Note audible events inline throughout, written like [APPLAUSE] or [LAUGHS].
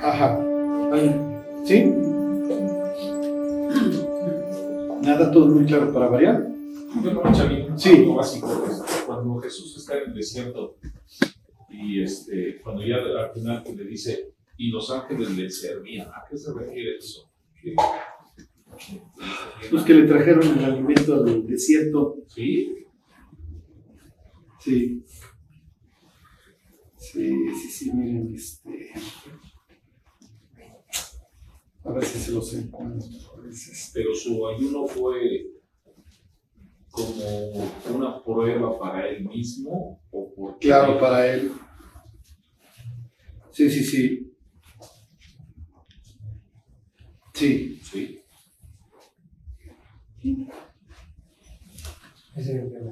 Ajá. ¿Sí? Nada, todo muy claro para variar. Sí. básico. pues, Cuando Jesús está en el desierto y este, cuando ya al final le dice, y los ángeles le servían, ¿a qué se refiere eso? Que- Los que le trajeron el alimento del desierto. Sí, Sí. Sí, sí, sí, miren, este. A ver si se los encuentro. Es este. pero su ayuno fue como una prueba para él mismo o porque Claro, para él. Sí, sí, sí. Sí. Sí.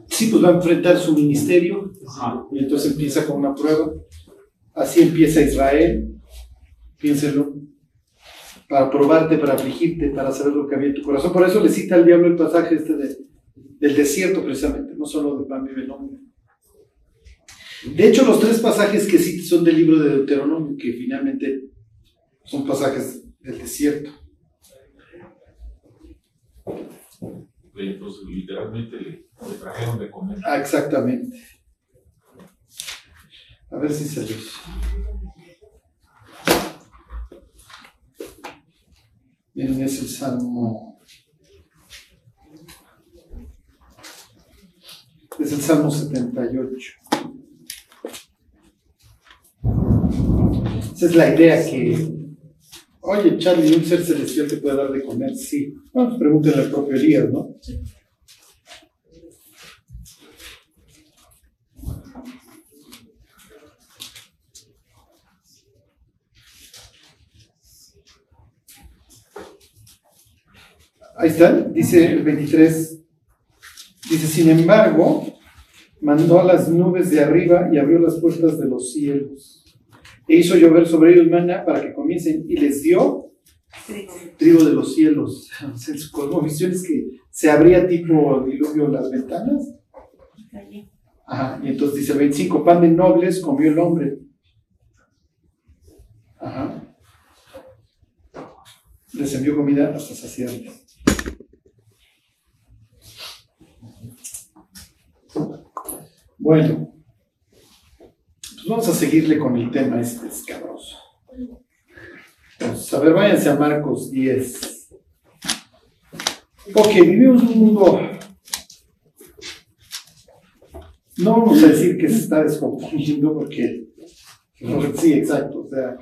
Sí, pues va a enfrentar su ministerio. Ajá. Y entonces empieza con una prueba. Así empieza Israel. Piénselo. Para probarte, para afligirte, para saber lo que había en tu corazón. Por eso le cita al diablo el pasaje este de- del desierto, precisamente, no solo de pan vive el hombre. De hecho, los tres pasajes que cita son del libro de Deuteronomio, que finalmente son pasajes del desierto. Entonces, literalmente le trajeron de comer. Ah, exactamente. A ver si se. Miren, es el Salmo. Es el Salmo 78. Esa es la idea que. Oye, Charlie, un ser celestial te puede dar de comer, sí. Bueno, pregúntale al propio Elías, ¿no? Ahí está, dice el 23. Dice, sin embargo, mandó a las nubes de arriba y abrió las puertas de los cielos. E hizo llover sobre ellos maná para que comiesen y les dio trigo de los cielos. [LAUGHS] Sea, su cosmovisión es que se abría tipo diluvio las ventanas. Ajá, y entonces dice 25, pan de nobles comió el hombre. Ajá. Les envió comida hasta saciarles. Bueno, pues vamos a seguirle con el tema este escabroso. Entonces, a ver, váyanse a Marcos 10. Ok, vivimos un mundo. No vamos a decir que se está descomponiendo porque. Sí, exacto. O sea,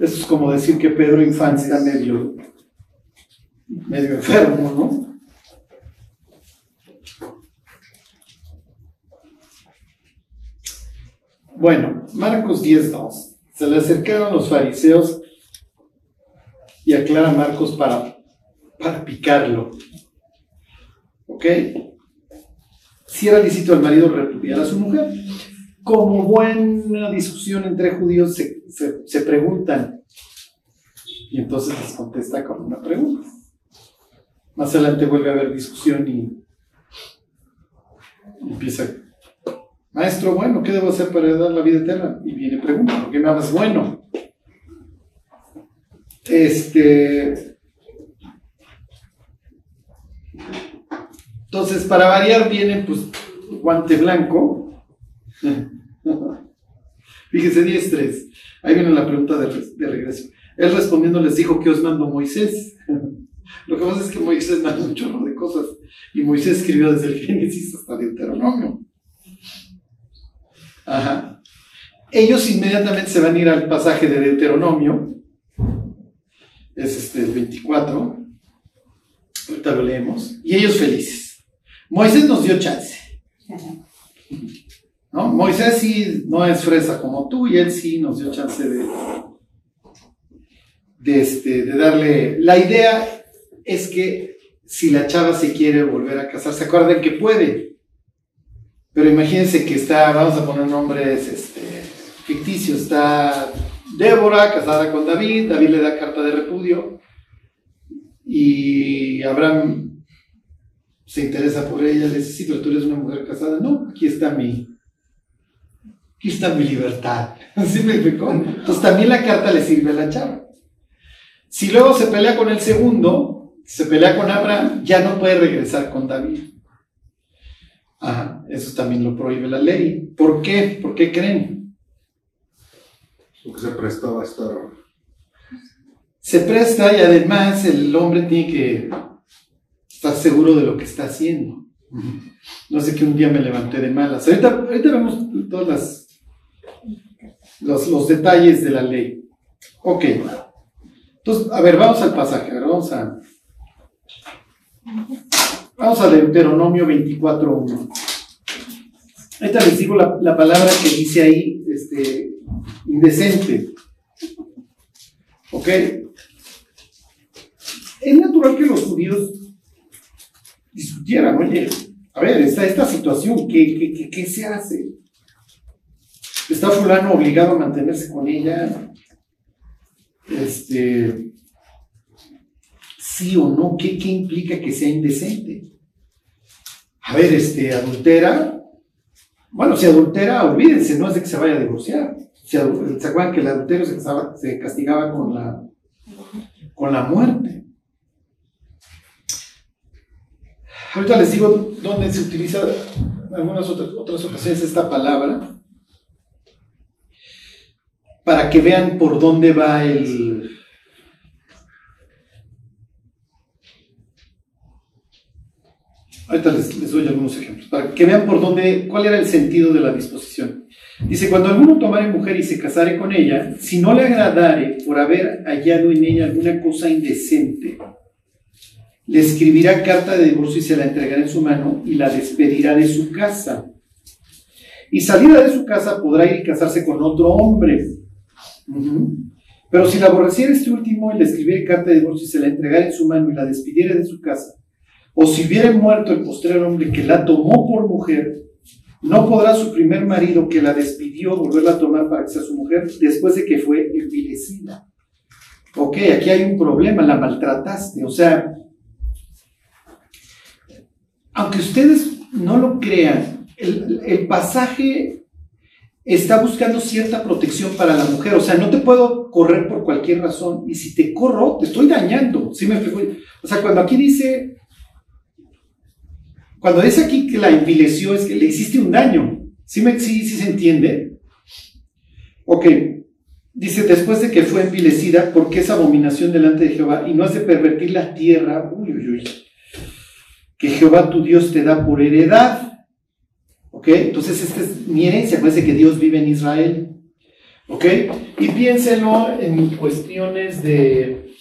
eso es como decir que Pedro Infante está medio. medio enfermo, ¿no? Bueno, Marcos 10.2. Se le acercaron los fariseos y aclara Marcos para, para picarlo. ¿Ok? Si era lícito al marido repudiar a su mujer. Como buena discusión entre judíos se, se, se preguntan. Y entonces les contesta con una pregunta. Más adelante vuelve a haber discusión y empieza Maestro, bueno, ¿qué debo hacer para dar la vida eterna? Y viene pregunta, ¿por qué me amas bueno? Este. Entonces, para variar, viene pues guante blanco. [LAUGHS] Fíjese, 10.3. Ahí viene la pregunta de, de regreso. Él respondiendo les dijo que os mando Moisés. [LAUGHS] Lo que pasa es que Moisés manda un chorro de cosas. Y Moisés escribió desde el Génesis hasta Deuteronomio. Ajá. Ellos inmediatamente se van a ir al pasaje de Deuteronomio. Es este el 24. Ahorita lo leemos. Y ellos felices. Moisés nos dio chance. ¿No? Moisés sí no es fresa como tú y él sí nos dio chance de, de, este, de darle... La idea es que si la chava se quiere volver a casar, se acuerden que puede. Pero imagínense que está, vamos a poner nombres este, ficticios, está Débora casada con David, David le da carta de repudio y Abraham se interesa por ella, le dice, sí, pero tú eres una mujer casada. No, aquí está mi, aquí está mi libertad. [LAUGHS] ¿Sí me explicó? Entonces también la carta le sirve a la chava. Si luego se pelea con el segundo, se pelea con Abraham, ya no puede regresar con David. Ajá, eso también lo prohíbe la ley. ¿Por qué? ¿Por qué creen? Porque se prestaba a estar. Se presta y además el hombre tiene que estar seguro de lo que está haciendo. No sé que un día me levanté de malas. Ahorita, ahorita vemos todos las, los, los, detalles de la ley. Ok. Entonces, a ver, vamos al pasaje. A ver, vamos a. Vamos a Deuteronomio 24.1. Ahorita les digo la, la, palabra que dice ahí, este, indecente. ¿Ok? Es natural que los judíos discutieran, oye, a ver, está esta situación, ¿qué, qué, qué se hace? ¿Está fulano obligado a mantenerse con ella? Este, sí o no, ¿qué, qué implica que sea indecente? A ver, este, adultera. Bueno, si adultera, olvídense, no es de que se vaya a divorciar. ¿Se acuerdan que el adulterio se, se castigaba con la, con la muerte? Ahorita les digo dónde se utiliza en algunas otras, otras ocasiones esta palabra para que vean por dónde va el... Ahorita les, les, doy algunos ejemplos, para que vean por dónde, cuál era el sentido de la disposición. Dice, cuando alguno tomare mujer y se casare con ella, si no le agradare por haber hallado en ella alguna cosa indecente, le escribirá carta de divorcio y se la entregará en su mano y la despedirá de su casa. Y salida de su casa podrá ir y casarse con otro hombre. Pero si la aborreciera este último y le escribiera carta de divorcio y se la entregara en su mano y la despidiera de su casa, o si hubiera muerto el postrer hombre que la tomó por mujer, no podrá su primer marido que la despidió volverla a tomar para que sea su mujer después de que fue envilecida. Ok, aquí hay un problema, la maltrataste. O sea, aunque ustedes no lo crean, el, el pasaje está buscando cierta protección para la mujer. O sea, no te puedo correr por cualquier razón. Y si te corro, te estoy dañando. ¿Sí me O sea, cuando aquí dice, cuando dice aquí que la envileció, es que le hiciste un daño. ¿Sí, me, sí, sí se entiende? Ok. Dice, después de que fue envilecida, porque es abominación delante de Jehová y no hace pervertir la tierra, uy, uy, uy, que Jehová tu Dios te da por heredad. ¿Ok? Entonces, esta es mi herencia. Parece que Dios vive en Israel. ¿Ok? Y piénsenlo en cuestiones de.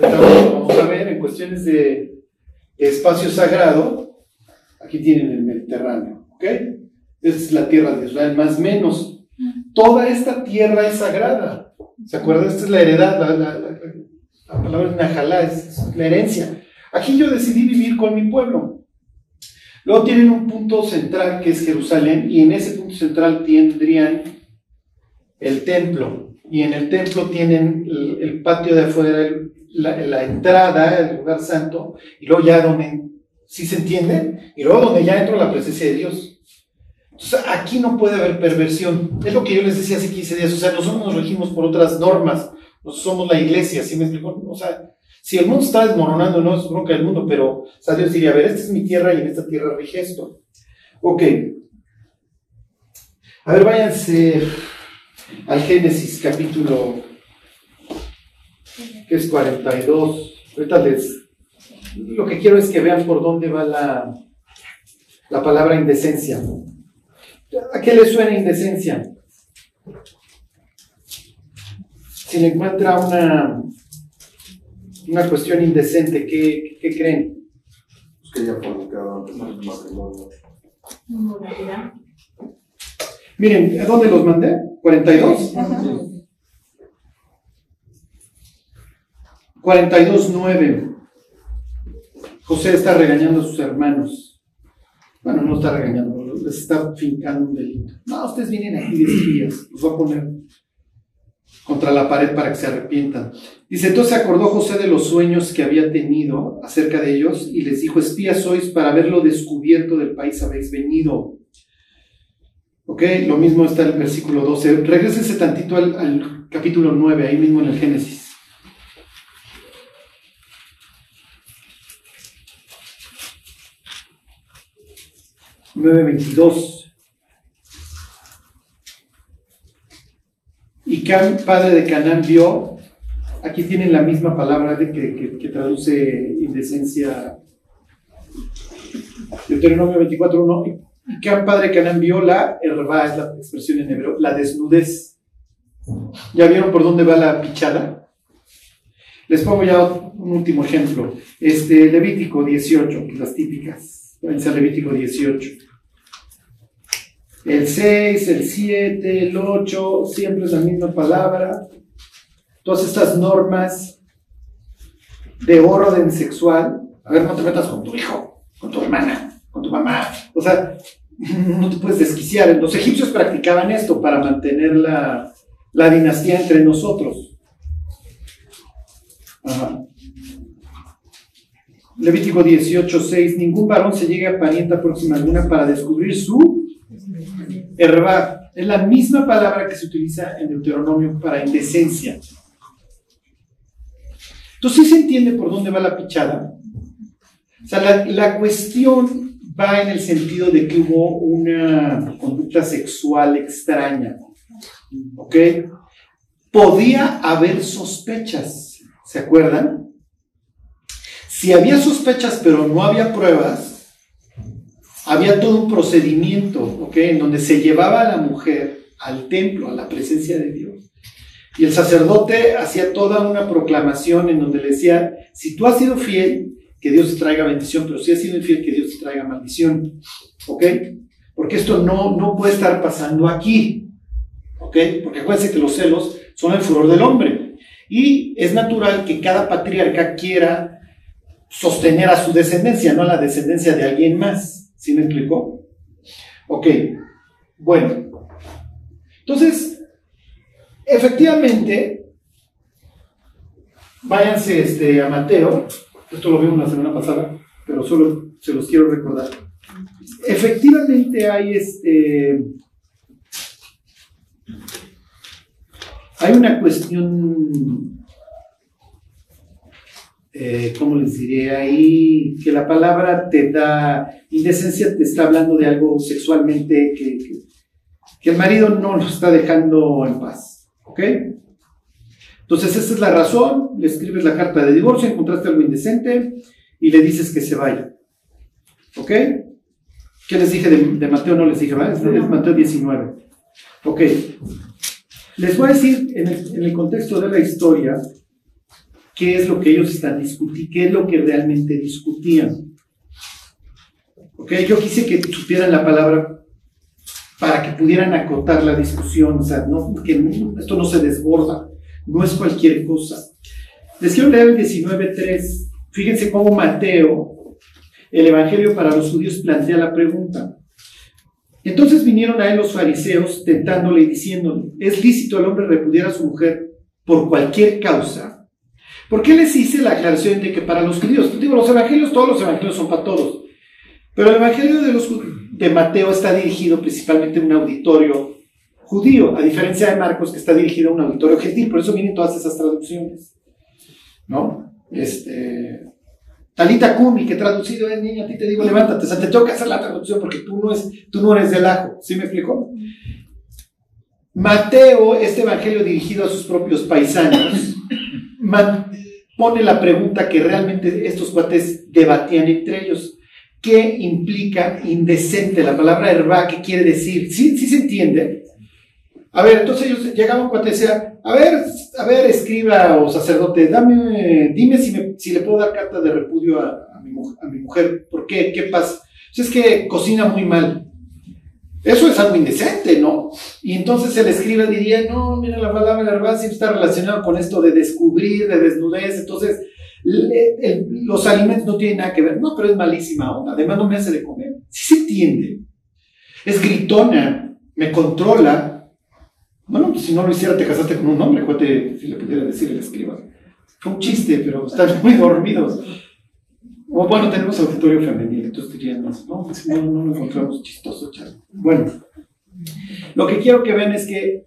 Vamos a ver, en cuestiones de espacio sagrado. Aquí tienen el Mediterráneo. ¿Ok? Es la tierra de Israel, más o menos. Toda esta tierra es sagrada. ¿Se acuerdan? Esta es la heredad. La, la, la, la palabra es Najalá, es la herencia. Aquí yo decidí vivir con mi pueblo. Luego tienen un punto central que es Jerusalén y en ese punto central tendrían el templo y en el templo tienen el, patio de afuera, la, entrada, el lugar santo y luego ya donde, ¿sí se entiende? Y luego donde ya entra la presencia de Dios. Entonces aquí no puede haber perversión. Es lo que yo les decía hace 15 días. O sea, nosotros nos regimos por otras normas. Nosotros somos la iglesia, ¿sí me explico? O sea, si el mundo está desmoronando, no es bronca del mundo, pero Dios diría, a ver, esta es mi tierra y en esta tierra rige esto. Ok. A ver, váyanse al Génesis capítulo, que es 42. Ahorita les, lo que quiero es que vean por dónde va la, la palabra indecencia. ¿A qué le suena indecencia? Si le encuentra una una cuestión indecente. ¿Qué, qué creen? Pues que ella fornicaba antes del matrimonio. Miren, ¿a dónde los mandé? ¿42? 42, 9. José está regañando a sus hermanos. Bueno, no está regañando, les está fincando un delito. No, ustedes vienen aquí de espías, los voy a poner contra la pared para que se arrepientan. Dice, entonces acordó José de los sueños que había tenido acerca de ellos y les dijo, espías sois para haberlo descubierto del país habéis venido. ¿Ok? Lo mismo está el versículo 12. Regrésense tantito al, al capítulo 9, ahí mismo en el Génesis. 9.22. Y Can, padre de Canaán, vio, aquí tienen la misma palabra de que, que, traduce indecencia, Deuteronomio 24.1. Y Can, padre de Canaán, vio la herba, es la expresión en hebreo, la desnudez. ¿Ya vieron por dónde va la pichada? Les pongo ya un último ejemplo. Este, Levítico 18, las típicas. Váyanse Levítico 18. El 6, el 7, el 8, siempre es la misma palabra. Todas estas normas de orden sexual. A ver, no te metas con tu hijo, con tu hermana, con tu mamá. O sea, [LAUGHS] no te puedes desquiciar. Los egipcios practicaban esto para mantener la, la dinastía entre nosotros. Ajá. Levítico 18, 6. Ningún varón se llegue a parienta próxima alguna para descubrir su herba. Es la misma palabra que se utiliza en Deuteronomio para indecencia. Entonces, ¿sí se entiende por dónde va la pichada? O sea, la, la cuestión va en el sentido de que hubo una conducta sexual extraña. ¿Ok? Podía haber sospechas. ¿Se acuerdan? Si había sospechas pero no había pruebas, había todo un procedimiento, ¿ok? En donde se llevaba a la mujer al templo, a la presencia de Dios. Y el sacerdote hacía toda una proclamación en donde le decía, si tú has sido fiel, que Dios te traiga bendición, pero si has sido infiel, que Dios te traiga maldición. ¿Ok? Porque esto no, no puede estar pasando aquí. ¿Ok? Porque acuérdense que los celos son el furor del hombre. Y es natural que cada patriarca quiera sostener a su descendencia, no a la descendencia de alguien más. ¿Sí me explicó? Ok, bueno. Entonces, efectivamente, váyanse este, a Mateo, esto lo vimos la semana pasada, pero solo se los quiero recordar. Efectivamente hay este... Hay una cuestión eh, ¿cómo les diré ahí? Que la palabra te da, indecencia te está hablando de algo sexualmente que, que, el marido no lo está dejando en paz, ¿ok? Entonces esa es la razón, le escribes la carta de divorcio, encontraste algo indecente y le dices que se vaya, ¿ok? ¿Qué les dije de, Mateo? No les dije, ¿verdad? Es Mateo 19. Ok. Les voy a decir en el, en el contexto de la historia, qué es lo que ellos están discutiendo, qué es lo que realmente discutían. ¿Okay? Yo quise que supieran la palabra para que pudieran acotar la discusión, o sea, no, que esto no se desborda, no es cualquier cosa. Les quiero leer el 19.3. Fíjense cómo Mateo, el Evangelio para los judíos, plantea la pregunta. Entonces vinieron a él los fariseos tentándole y diciéndole, ¿es lícito al hombre repudiar a su mujer por cualquier causa? ¿Por qué les hice la aclaración de que para los judíos, digo, los evangelios, todos los evangelios son para todos, pero el evangelio de, los, de Mateo está dirigido principalmente a un auditorio judío, a diferencia de Marcos que está dirigido a un auditorio gentil, por eso vienen todas esas traducciones, ¿no? Este, Talita Kumi, que traducido es niña, a ti te digo, levántate, o sea, te tengo que hacer la traducción porque tú no, es, tú no eres del ajo, ¿sí me explico? Mateo, este evangelio dirigido a sus propios paisanos, pone la pregunta que realmente estos cuates debatían entre ellos. ¿Qué implica indecente? La palabra herba, ¿qué quiere decir? ¿Sí, sí se entiende? A ver, entonces ellos llegaban cuando decía, a ver, a ver, escriba o sacerdote, dame, dime si, me, si le puedo dar carta de repudio a, mi, a mi, mujer. ¿Por qué? ¿Qué pasa? Pues es que cocina muy mal. Eso es algo indecente, ¿no? Y entonces el escriba diría, no, mira, la palabra siempre está relacionada con esto de descubrir, de desnudez, entonces los alimentos no tienen nada que ver. No, pero es malísima onda, además no me hace de comer. Sí se entiende. Es gritona, me controla. Bueno, pues si no lo hiciera, te casaste con un hombre, si le pudiera decir el escriba. Fue un chiste, pero están muy dormidos. Bueno, tenemos auditorio femenino, entonces dirían, no, no, no lo encontramos chistoso, Charlie. Bueno, lo que quiero que vean es que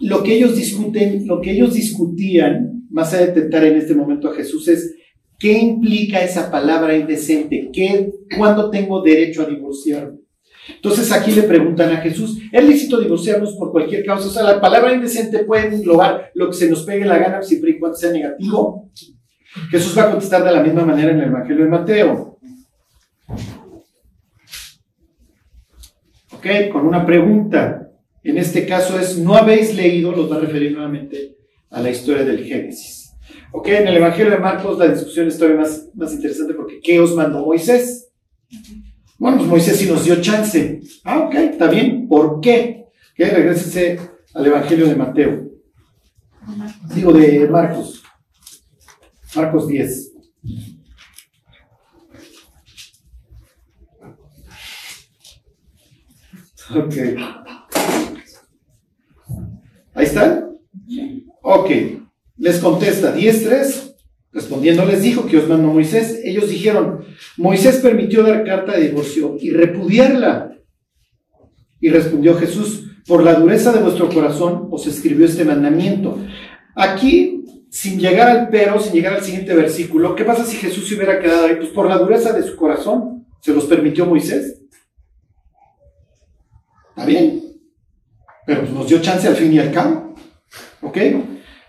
lo que ellos discuten, lo que ellos discutían, más tentar en este momento a Jesús, es qué implica esa palabra indecente, ¿Qué, cuándo tengo derecho a divorciarme. Entonces aquí le preguntan a Jesús, ¿es lícito divorciarnos por cualquier causa? O sea, la palabra indecente puede englobar lo que se nos pegue la gana siempre y cuando sea negativo. Jesús va a contestar de la misma manera en el Evangelio de Mateo. Ok, con una pregunta. En este caso es, no habéis leído, los va a referir nuevamente a la historia del Génesis. Ok, en el Evangelio de Marcos la discusión es todavía más, más interesante porque ¿qué os mandó Moisés? Bueno, pues Moisés sí nos dio chance. Ah, ok, está bien. ¿Por qué? Ok, regresense al Evangelio de Mateo. Digo, de Marcos. Marcos 10. Ok. Ahí está. Ok. Les contesta 10.3. Respondiendo les dijo que os mandó Moisés. Ellos dijeron, Moisés permitió dar carta de divorcio y repudiarla. Y respondió Jesús, por la dureza de vuestro corazón os escribió este mandamiento. Aquí, sin llegar al pero, sin llegar al siguiente versículo, ¿qué pasa si Jesús se hubiera quedado ahí? Pues por la dureza de su corazón, ¿se los permitió Moisés? Está bien, pero nos dio chance al fin y al cabo. ¿Ok?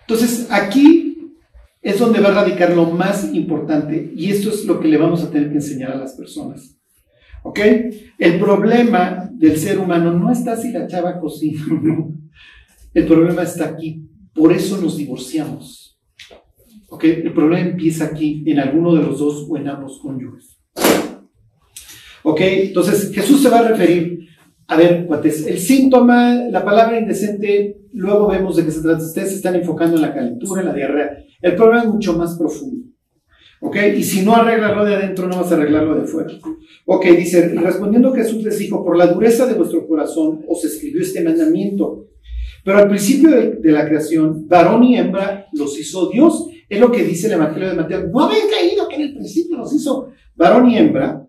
Entonces, aquí es donde va a radicar lo más importante y esto es lo que le vamos a tener que enseñar a las personas. ¿Ok? El problema del ser humano no está si la chava cocina no. El problema está aquí. Por eso nos divorciamos. ¿Ok? El problema empieza aquí, en alguno de los dos o en ambos cónyuges. ¿Ok? Entonces Jesús se va a referir a ver, cuates, el síntoma, la palabra indecente, luego vemos de qué se trata. Ustedes se están enfocando en la calentura, en la diarrea. El problema es mucho más profundo. ¿Ok? Y si no arreglas lo de adentro, no vas a arreglarlo de fuera. Ok, dice, respondiendo Jesús les dijo, por la dureza de vuestro corazón os escribió este mandamiento. Pero al principio de la creación, varón y hembra los hizo Dios. Es lo que dice el Evangelio de Mateo. No habéis leído que en el principio los hizo varón y hembra.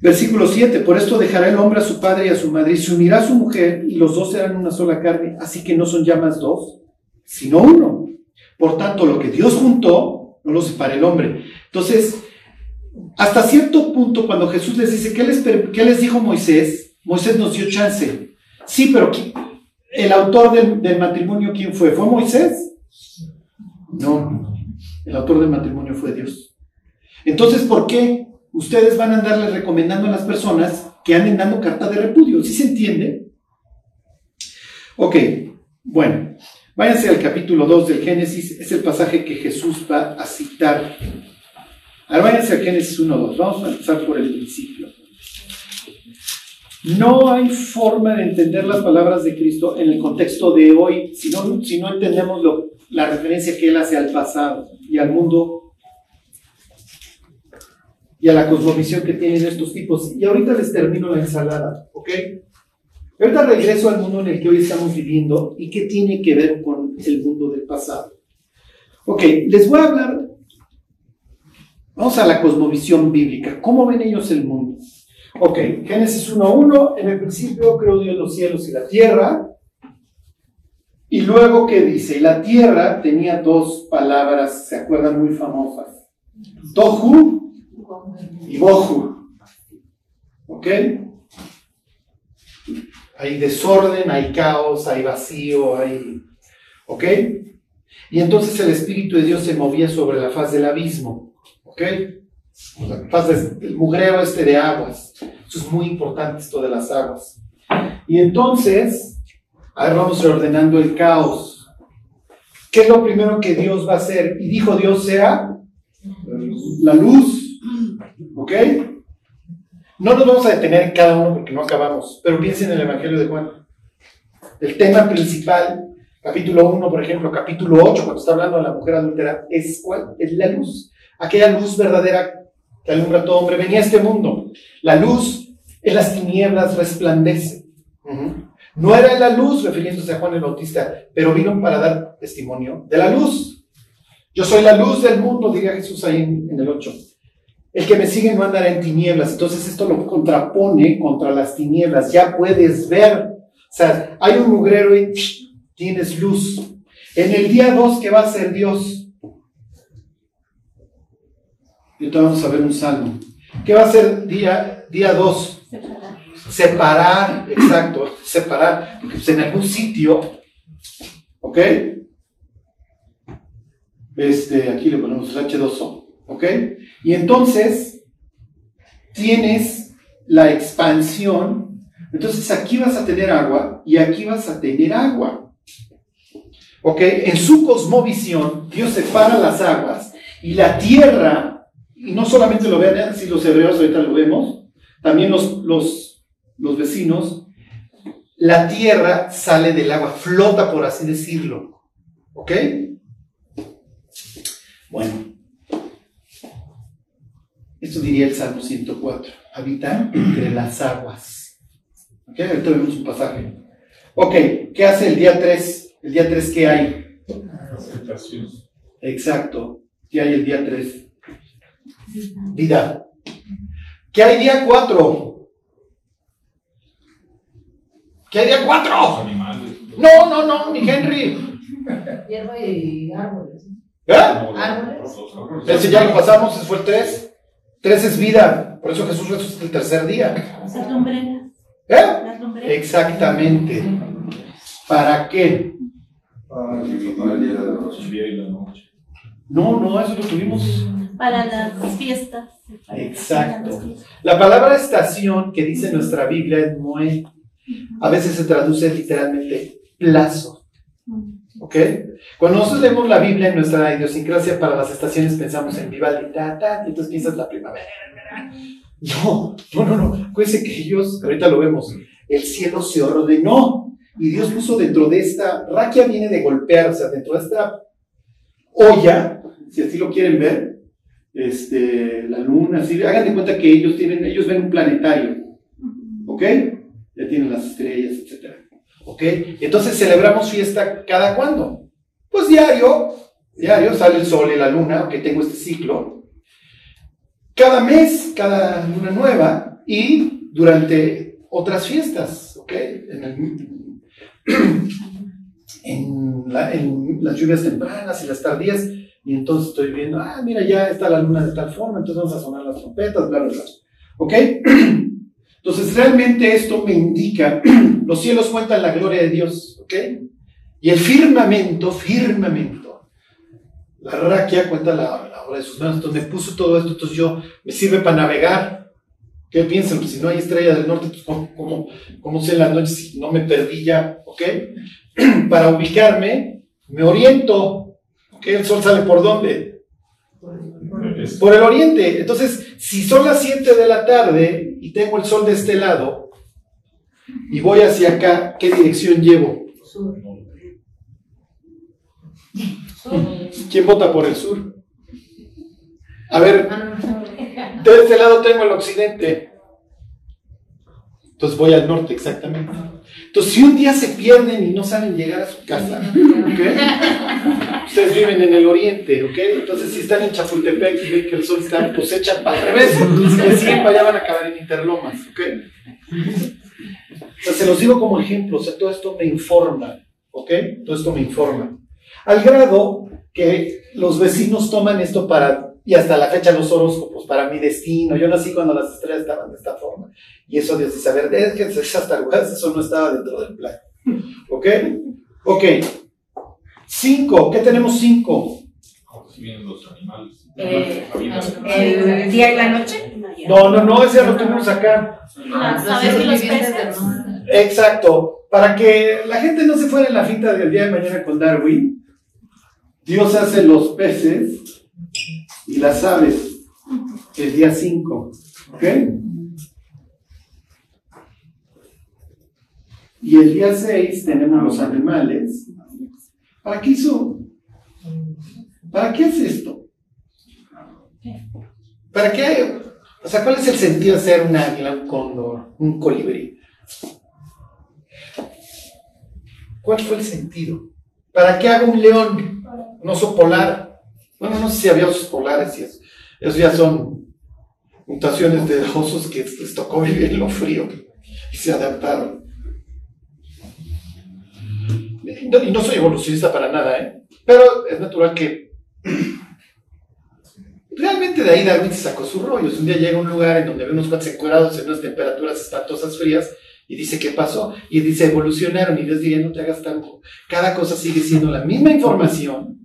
Versículo 7, por esto dejará el hombre a su padre y a su madre y se unirá a su mujer y los dos serán una sola carne, así que no son ya más dos, sino uno. Por tanto, lo que Dios juntó, no lo separa el hombre. Entonces, hasta cierto punto, cuando Jesús les dice, ¿qué les, qué les dijo Moisés? Moisés nos dio chance. Sí, pero ¿el autor del, del matrimonio quién fue? ¿Fue Moisés? No, el autor del matrimonio fue Dios. Entonces, ¿por qué? ustedes van a andarle recomendando a las personas que anden dando carta de repudio. ¿Sí se entiende? Ok, bueno, váyanse al capítulo 2 del Génesis, es el pasaje que Jesús va a citar. Ahora váyanse al Génesis 1.2, vamos a empezar por el principio. No hay forma de entender las palabras de Cristo en el contexto de hoy si no, si no entendemos lo, la referencia que Él hace al pasado y al mundo y a la cosmovisión que tienen estos tipos. Y ahorita les termino la ensalada, ¿ok? Ahorita regreso al mundo en el que hoy estamos viviendo y qué tiene que ver con el mundo del pasado. Ok, les voy a hablar, vamos a la cosmovisión bíblica, ¿cómo ven ellos el mundo? Ok, Génesis 1.1, en el principio creó Dios los cielos y la tierra, y luego, ¿qué dice? La tierra tenía dos palabras, se acuerdan, muy famosas. Tohu y Bohu. ¿Ok? Hay desorden, hay caos, hay vacío, hay... ¿Ok? Y entonces el Espíritu de Dios se movía sobre la faz del abismo. ¿Ok? La faz del mugreo este de aguas. Eso es muy importante, esto de las aguas. Y entonces, a ver, vamos reordenando el caos. ¿Qué es lo primero que Dios va a hacer? Y dijo Dios sea la luz. ¿Ok? No nos vamos a detener en cada uno porque no acabamos, pero piensen en el Evangelio de Juan. El tema principal, capítulo 1, por ejemplo, capítulo 8, cuando está hablando de la mujer adúltera, es cuál? Es la luz. Aquella luz verdadera que alumbra a todo hombre. Venía a este mundo. La luz en las tinieblas resplandece. No era la luz, refiriéndose a Juan el Bautista, pero vino para dar testimonio de la luz. Yo soy la luz del mundo, diría Jesús ahí en, el 8. El que me sigue no andará en tinieblas. Entonces esto lo contrapone contra las tinieblas. Ya puedes ver. sea, hay un mugrero y tienes luz. En el día 2, ¿qué va a hacer Dios? Y ahorita vamos a ver un salmo. ¿Qué va a hacer día 2? Separar. Separar, exacto, separar. Porque pues, en algún sitio, ¿ok? Este, aquí le ponemos el H2O, ¿ok? Y entonces tienes la expansión. Entonces aquí vas a tener agua y aquí vas a tener agua. ¿Ok? En su cosmovisión, Dios separa las aguas y la tierra, y no solamente lo vean así los hebreos, ahorita lo vemos, también los, los, los vecinos, la tierra sale del agua, flota por así decirlo. ¿Ok? Bueno, esto diría el Salmo 104, habitar entre las aguas. ¿Ok? Ahorita vemos un pasaje. Ok, ¿qué hace el día 3? El día 3, ¿qué hay? Exacto, ¿qué hay el día 3? Vida. ¿Qué hay día 4? ¿Qué día 4? Los animales. No, no, no, mi Henry. Hierba y árboles. ¿Eh? Árboles. Ese ya lo pasamos, ese fue el 3. 3 es vida, por eso Jesús resucita el tercer día. Las lumbreras. ¿Eh? Las lumbreras. Exactamente. ¿Para qué? Para el día de la noche. El día y la noche. No, no, eso lo tuvimos. Para las fiestas. Exacto. La palabra estación que dice nuestra Biblia es moe. A veces se traduce literalmente plazo. ¿Ok? Cuando nosotros leemos la Biblia en nuestra idiosincrasia para las estaciones pensamos en Vivaldi, ta, ta, y entonces piensas la primavera. No, no, no, no. Acuérdense que ellos, ahorita lo vemos, el cielo se ordenó y Dios puso dentro de esta, raquia viene de golpear, o sea, dentro de esta olla, si así lo quieren ver, este, la luna, así, hagan de cuenta que ellos tienen, ellos ven un planetario, ¿ok? Ya tienen las estrellas, etc. ¿Ok? Entonces celebramos fiesta cada cuándo? Pues diario, diario sale el sol y la luna, ok, tengo este ciclo. Cada mes, cada luna nueva y durante otras fiestas, ¿ok? En, el- [CLEARS THROAT] en las lluvias tempranas y las tardías, y entonces estoy viendo, ah, mira, ya está la luna de tal forma, entonces vamos a sonar las trompetas, bla, bla, bla. ¿Ok? [CLEARS THROAT] Entonces, realmente esto me indica, [CLEARS THROAT] los cielos cuentan la gloria de Dios, ¿ok? Y el firmamento, firmamento, la raquia cuenta la, la obra de sus manos, entonces me puso todo esto, entonces yo, me sirve para navegar. ¿Qué piensan? Pues si no hay estrella del norte, pues ¿cómo, cómo, cómo sé la noche si no me perdí ya, ¿ok? [CLEARS THROAT] para ubicarme, me oriento, ¿ok? El sol sale por dónde? Por el oriente. Entonces, si son las 7 de la tarde y tengo el sol de este lado y voy hacia acá, ¿qué dirección llevo? Sur. ¿Quién vota por el sur? A ver, Ah, de este lado tengo el occidente. Entonces voy al norte, exactamente. Entonces, si un día se pierden y no saben llegar a su casa, ¿ok? Ustedes viven en el oriente, ¿ok? Entonces, si están en Chapultepec y ven que el sol está, pues echan para el revés. Si le siguen para allá van a acabar en Interlomas, ¿ok? O sea, se los digo como ejemplo, o sea, todo esto me informa, ¿ok? Todo esto me informa. Al grado que los vecinos toman esto para, y hasta la fecha los horóscopos, para mi destino. Yo nací cuando las estrellas estaban de esta forma. Y eso ver, es que esas tarugadas, eso no estaba dentro del plan. ¿Ok? Ok. Cinco, ¿qué tenemos cinco? Sí vienen los animales. Eh. ¿El día y la noche? No, no, no, ese ya lo tenemos acá. Ah, Los ¿Sabes que los vivientes peces? Exacto. Para que la gente no se fuera en la finta del día de mañana con Darwin, Dios hace los peces y las aves el día 5. ¿Ok? Y el día 6 tenemos los animales. ¿Para qué hizo? ¿Para qué hace esto? ¿Para qué? O sea, ¿cuál es el sentido de ser un águila, un cóndor, un colibrí? ¿Cuál fue el sentido? ¿Para qué hago un león? Un oso polar. Bueno, no sé si había osos polares y eso. Esos ya son mutaciones de osos que les tocó vivir en lo frío y se adaptaron. No- y no soy evolucionista para nada, ¿eh? pero es natural que [CLEARS THROAT] realmente de ahí Darwin se sacó sus rollos. Un día llega a un lugar en donde ve unos cuantos encuerados en unas temperaturas espantosas frías y dice, ¿qué pasó? Y dice, evolucionaron. Y Dios diría, no te hagas tanto. Cada cosa sigue siendo la misma información.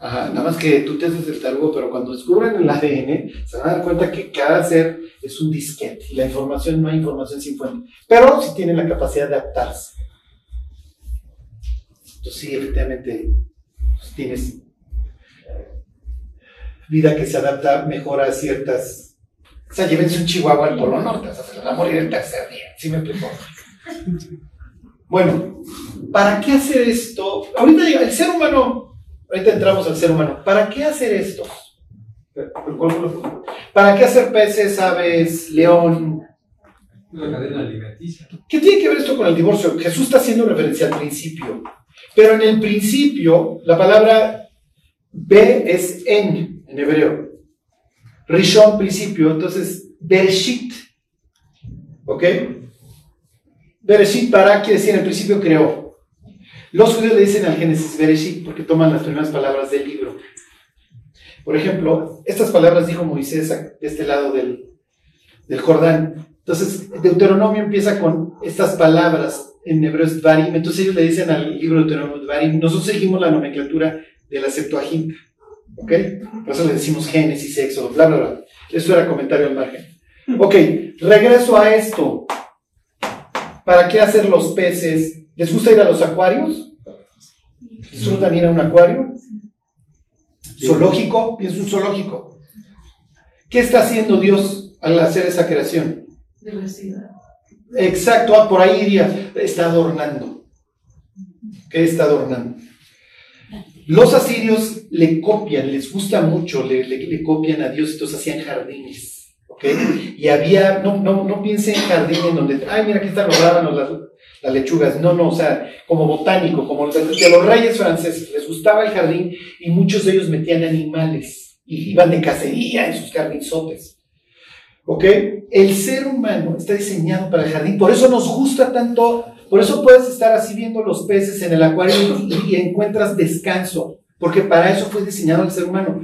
Ajá, nada más que tú te haces el tarugo, pero cuando descubren el ADN, se van a dar cuenta que cada ser es un disquete y la información no hay información sin fuente. Pero sí tienen la capacidad de adaptarse. Entonces, sí, efectivamente, pues, tienes vida que se adapta mejor a ciertas. O sea, llévense un chihuahua al Polo Norte, o sea, se les va a morir el tercer día. ¿Sí me explico? Bueno, ¿para qué hacer esto? Ahorita llega el ser humano, ahorita entramos al ser humano. ¿Para qué hacer esto? ¿Para qué hacer peces, aves, león? Una cadena alimenticia. ¿Qué tiene que ver esto con el divorcio? Jesús está haciendo referencia al principio. Pero en el principio, la palabra B es en, en hebreo. Rishon, principio. Entonces, Bereshit. ¿Ok? Bereshit para quiere decir en el principio creó. Los judíos le dicen al Génesis Bereshit porque toman las primeras palabras del libro. Por ejemplo, estas palabras dijo Moisés de este lado del, del Jordán. Entonces, Deuteronomio empieza con estas palabras en hebreo es. Entonces ellos le dicen al libro de Deuteronomio Dvarim. Nosotros seguimos la nomenclatura de la Septuaginta. ¿Ok? Por eso le decimos Génesis, Éxodo, bla, bla, bla. Eso era comentario al margen. Ok, regreso a esto. ¿Para qué hacer los peces? ¿Les gusta ir a los acuarios? ¿Les gusta también a un acuario? Zoológico, piensa un zoológico. ¿Qué está haciendo Dios al hacer esa creación? Diversidad. Exacto, ah, por ahí iría. Está adornando. ¿Qué está adornando? Los asirios le copian, les gusta mucho, le, le- copian a Dios, entonces hacían jardines. ¿Ok? Y había, no, no, no piensen en jardín en donde, ay, mira, aquí están los rábanos, las, las lechugas. No, no, o sea, como botánico, como los de los reyes franceses, les gustaba el jardín y muchos de ellos metían animales y iban de cacería en sus jardinzotes. ¿Ok? El ser humano está diseñado para el jardín, por eso nos gusta tanto, por eso puedes estar así viendo los peces en el acuario y, encuentras descanso, porque para eso fue diseñado el ser humano.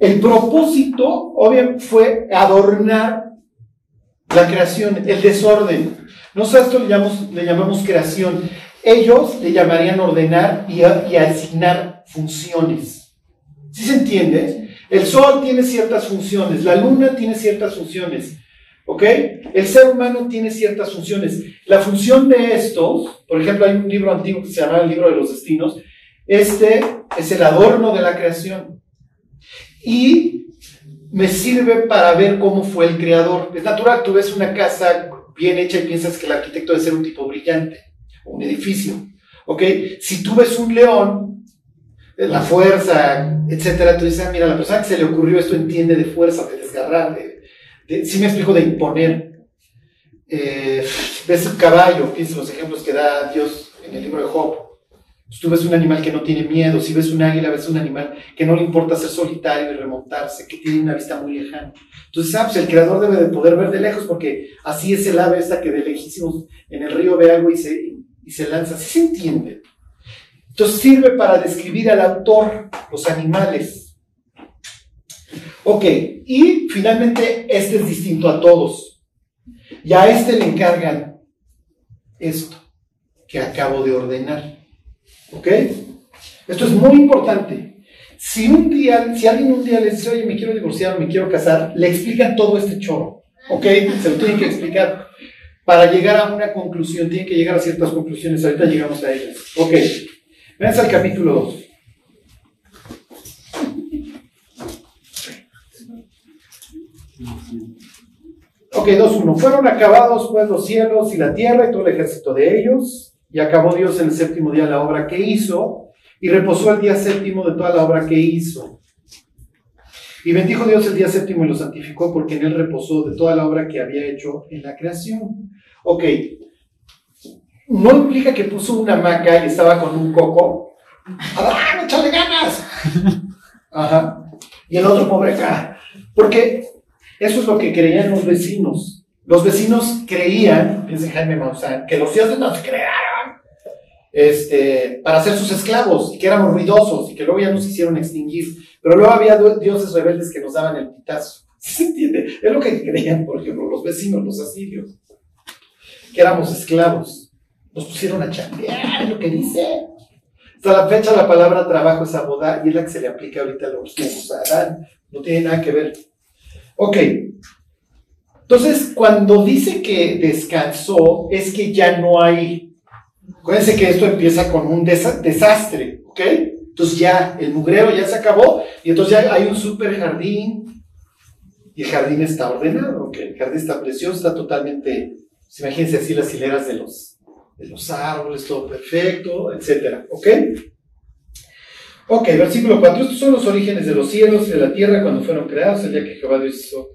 El propósito, obviamente, fue adornar la creación, el desorden. Nosotros esto le llamamos, le llamamos creación. Ellos le llamarían ordenar y, y asignar funciones. ¿Sí se entiende? El sol tiene ciertas funciones, la luna tiene ciertas funciones, ¿ok? El ser humano tiene ciertas funciones. La función de estos, por ejemplo, hay un libro antiguo que se llama el libro de los destinos, este es el adorno de la creación. Y me sirve para ver cómo fue el creador. Es natural, tú ves una casa bien hecha y piensas que el arquitecto debe ser un tipo brillante, un edificio, ¿ok? Si tú ves un león, la fuerza, etcétera, tú dices, ah, mira, la persona que se le ocurrió esto entiende de fuerza, de desgarrar, de, de- sí me explico, de imponer. Eh, ves un caballo, piensa en los ejemplos que da Dios en el libro de Job. Pues tú ves un animal que no tiene miedo, si ves un águila, ves un animal que no le importa ser solitario y remontarse, que tiene una vista muy lejana. Entonces, ah, pues el creador debe de poder ver de lejos, porque así es el ave esta que de lejísimos en el río ve algo y se, y se lanza. ¿Sí se entiende? Entonces sirve para describir al autor, los animales. Ok, y finalmente este es distinto a todos. Y a este le encargan esto que acabo de ordenar. ¿Ok? Esto es muy importante. Si un día, si alguien un día les dice, oye, me quiero divorciar o me quiero casar, le explican todo este choro. ¿Ok? Se lo tienen que explicar. Para llegar a una conclusión, tienen que llegar a ciertas conclusiones. Ahorita llegamos a ellas. Ok. Vean al capítulo 2. Ok, 2.1. Fueron acabados pues los cielos y la tierra y todo el ejército de ellos, y acabó Dios en el séptimo día la obra que hizo, y reposó el día séptimo de toda la obra que hizo. Y bendijo Dios el día séptimo y lo santificó porque en él reposó de toda la obra que había hecho en la creación. Ok, no implica que puso una hamaca y estaba con un coco. ¡Adán, échale ganas! Ajá. Y el otro pobre acá. Porque eso es lo que creían los vecinos. Los vecinos creían, piensa Jaime Maussan, que los dioses nos crearon. este, para ser sus esclavos y que éramos ruidosos y que luego ya nos hicieron extinguir. Pero luego había dioses rebeldes que nos daban el pitazo. [LAUGHS] ¿Sí se entiende? Es lo que creían, por ejemplo, los vecinos, los asirios, que éramos esclavos. Nos pusieron a chambear, lo que dice. Hasta la fecha la palabra trabajo es abodar y es la que se le aplica ahorita a los nuevos Adán. No tiene nada que ver. Ok. Entonces, cuando dice que descansó, es que ya no hay. Acuérdense que esto empieza con un desa- desastre, ¿ok? Entonces ya el mugrero ya se acabó y entonces ya hay un super jardín y el jardín está ordenado, ¿ok? El jardín está precioso, está totalmente, pues, imagínense así las hileras de los, de los árboles, todo perfecto, etcétera, ¿ok? Ok, versículo 4. Estos son los orígenes de los cielos y de la tierra cuando fueron creados, el día que Jehová Dios hizo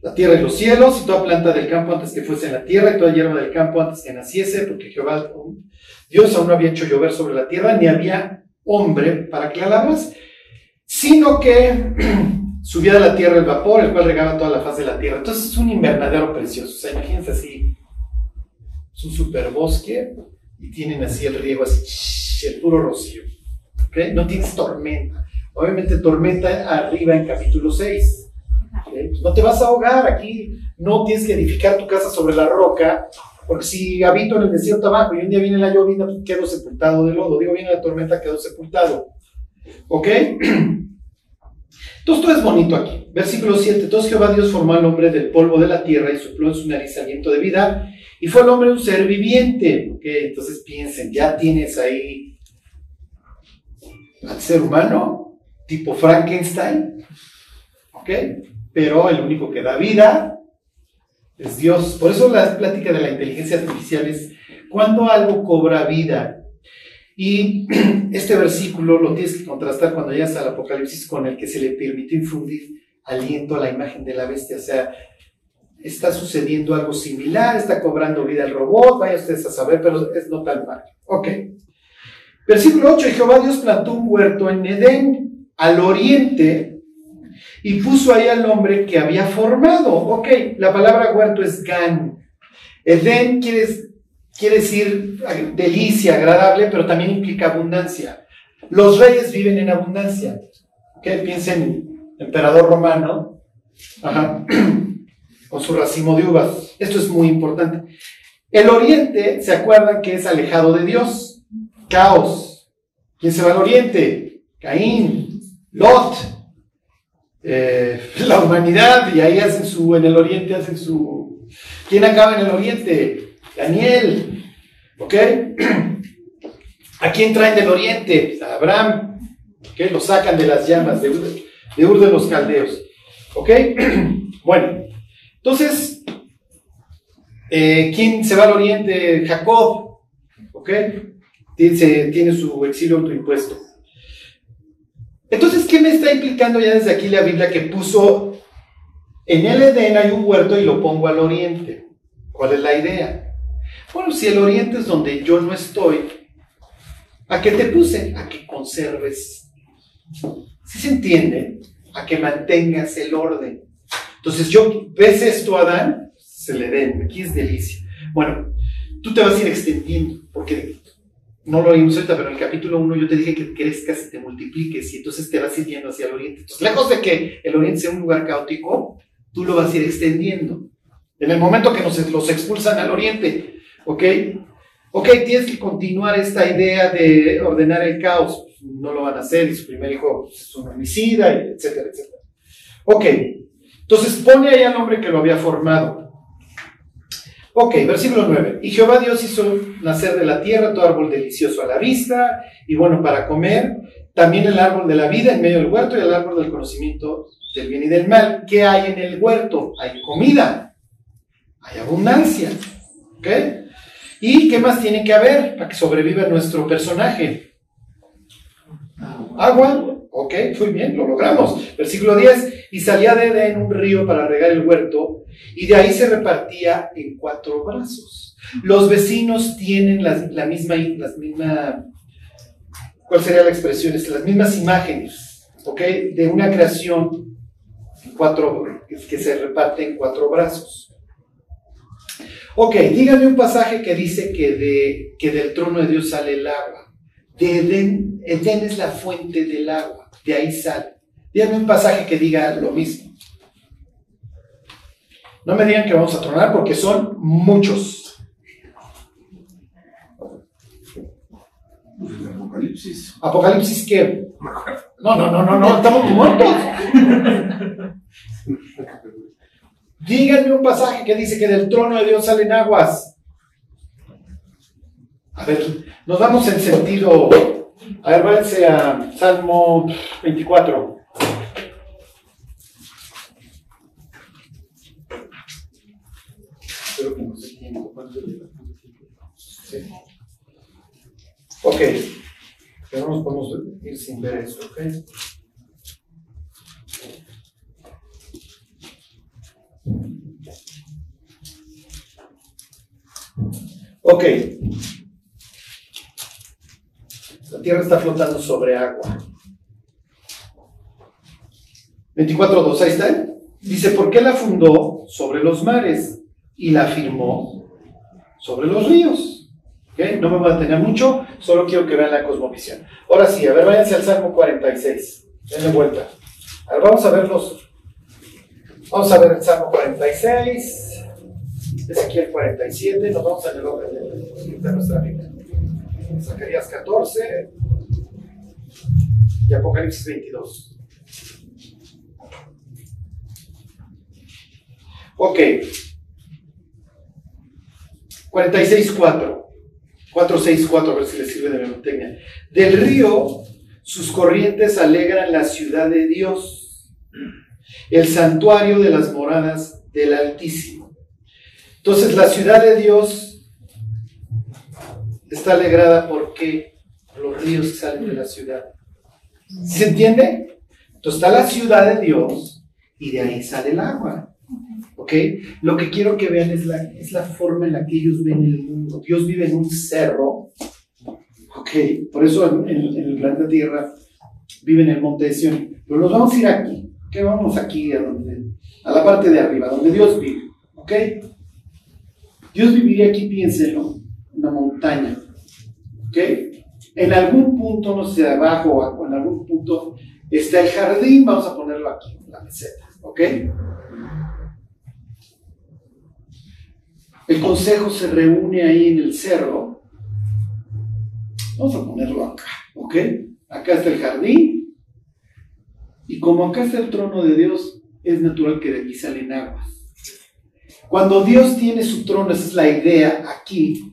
la tierra y los cielos, y toda planta del campo antes que fuese en la tierra, y toda hierba del campo antes que naciese, porque Jehová Dios aún no había hecho llover sobre la tierra, ni había hombre para que la sino que [CLEARS THROAT] subía de la tierra el vapor, el cual regaba toda la faz de la tierra. Entonces es un invernadero precioso. O sea, imagínense así, es un super bosque y tienen así el riego, así, el puro rocío. ¿ok? No tienes tormenta. Obviamente tormenta arriba en capítulo 6. ¿ok? Pues no te vas a ahogar aquí, no tienes que edificar tu casa sobre la roca, porque si habito en el desierto abajo y un día viene la llovina, pues quedo sepultado de lodo. Digo, viene la tormenta, quedo sepultado. ¿Ok? [CLEARS THROAT] Entonces todo es bonito aquí. Versículo 7. Entonces Jehová Dios formó al hombre del polvo de la tierra y sopló en su nariz aliento de vida y fue el hombre un ser viviente. ¿Ok? Entonces piensen, ya tienes ahí al ser humano, tipo Frankenstein. ¿Ok? Pero el único que da vida es Dios. Por eso la plática de la inteligencia artificial es cuando algo cobra vida. Y [CLEARS THROAT] este versículo lo tienes que contrastar cuando llegas al Apocalipsis con el que se le permitió infundir aliento a la imagen de la bestia. O sea, está sucediendo algo similar, está cobrando vida el robot, vaya ustedes a saber, pero es no tan mal. Ok. Versículo 8, y Jehová Dios plantó un huerto en Edén, al oriente, y puso ahí al hombre que había formado. Ok, la palabra huerto es gan. Edén quiere, quiere decir delicia, agradable, pero también implica abundancia. Los reyes viven en abundancia. Ok, piensen, emperador romano, ajá, [CLEARS THROAT] con su racimo de uvas. Esto es muy importante. El oriente, ¿se acuerdan que es alejado de Dios? Caos. ¿Quién se va al oriente? Caín, Lot, eh, [LAUGHS] la humanidad, y ahí hacen su, en el oriente hacen su... ¿Quién acaba en el oriente? Daniel, ¿ok? [CLEARS THROAT] ¿A quién traen del oriente? A Abraham, ¿ok? Lo sacan de las llamas de Ur de, Ur de los Caldeos, ¿ok? [CLEARS THROAT] Bueno, entonces, eh, ¿quién se va al oriente? Jacob, ¿ok? Tiene, su exilio autoimpuesto. Entonces, ¿qué me está implicando ya desde aquí la Biblia que puso en el Edén hay un huerto y lo pongo al oriente? ¿Cuál es la idea? Bueno, si el oriente es donde yo no estoy, ¿a qué te puse? A que conserves. ¿Sí se entiende? A que mantengas el orden. Entonces, yo, ¿ves esto, Adán? Se le den, aquí es delicia. Bueno, tú te vas a ir extendiendo, porque no lo vimos ahorita, pero en el capítulo 1 yo te dije que crezcas y te multipliques y entonces te vas a ir yendo hacia el oriente. Entonces, lejos de que el oriente sea un lugar caótico, tú lo vas a ir extendiendo. En el momento que nos los expulsan al oriente, ¿ok? Ok, tienes que continuar esta idea de ordenar el caos. No lo van a hacer y su primer hijo es un homicida, etcétera, etcétera. Ok, entonces pone ahí al hombre que lo había formado. Ok, versículo 9. Y Jehová Dios hizo nacer de la tierra todo árbol delicioso a la vista y bueno para comer, también el árbol de la vida en medio del huerto y el árbol del conocimiento del bien y del mal. ¿Qué hay en el huerto? Hay comida, hay abundancia. ¿Ok? ¿Y qué más tiene que haber para que sobreviva nuestro personaje? Agua. Ok, muy bien, lo logramos. Versículo 10. Y salía de Edén un río para regar el huerto y de ahí se repartía en cuatro brazos. Los vecinos tienen las, la misma, las misma, ¿cuál sería la expresión? Las mismas imágenes, ¿ok? De una creación en cuatro, que se reparte en cuatro brazos. Ok, díganme un pasaje que dice que, de, que del trono de Dios sale el agua. De Edén, Edén es la fuente del agua, de ahí sale. Díganme un pasaje que diga lo mismo. No me digan que vamos a tronar porque son muchos. Apocalipsis. Apocalipsis qué? No, no, no, no, no, estamos muertos. Díganme un pasaje que dice que del trono de Dios salen aguas. A ver, nos vamos en sentido. A ver, a Salmo 24. Espero que. Pero no nos podemos ir sin ver eso. Ok. La Tierra está flotando sobre agua. 24.2, ahí está. Dice, ¿por qué la fundó sobre los mares y la firmó sobre los ríos? No me voy a detener mucho, solo quiero que vean la cosmovisión. Ahora sí, a ver, váyanse al Salmo 46. Denle vuelta. A ver, vamos a ver los... Vamos a ver el Salmo 46. Ezequiel 47, nos vamos orden de, de nuestra Biblia. Zacarías 14 y Apocalipsis 22. Ok. 46.4. 4.6.4, a ver si les sirve de memoria. Del río, sus corrientes alegran la ciudad de Dios, el santuario de las moradas del Altísimo. Entonces la ciudad de Dios está alegrada porque los ríos salen de la ciudad. ¿Sí ¿Se entiende? Entonces está la ciudad de Dios y de ahí sale el agua. ¿Ok? Lo que quiero que vean es la, es la forma en la que ellos ven el mundo. Dios vive en un cerro. ¿Ok? Por eso en, en, en el planeta Tierra vive en el monte de Sion. Pero nos vamos a ir aquí. ¿Ok? Vamos aquí a, donde, a la parte de arriba, donde Dios vive. ¿Ok? Dios viviría aquí, piénsenlo, una montaña. ¿Ok? En algún punto, no sé, abajo o en algún punto, está el jardín, vamos a ponerlo aquí, en la meseta. ¿Ok? El consejo se reúne ahí en el cerro. Vamos a ponerlo acá, ¿ok? Acá está el jardín. Y como acá está el trono de Dios, es natural que de aquí salen aguas. Cuando Dios tiene su trono, esa es la idea aquí,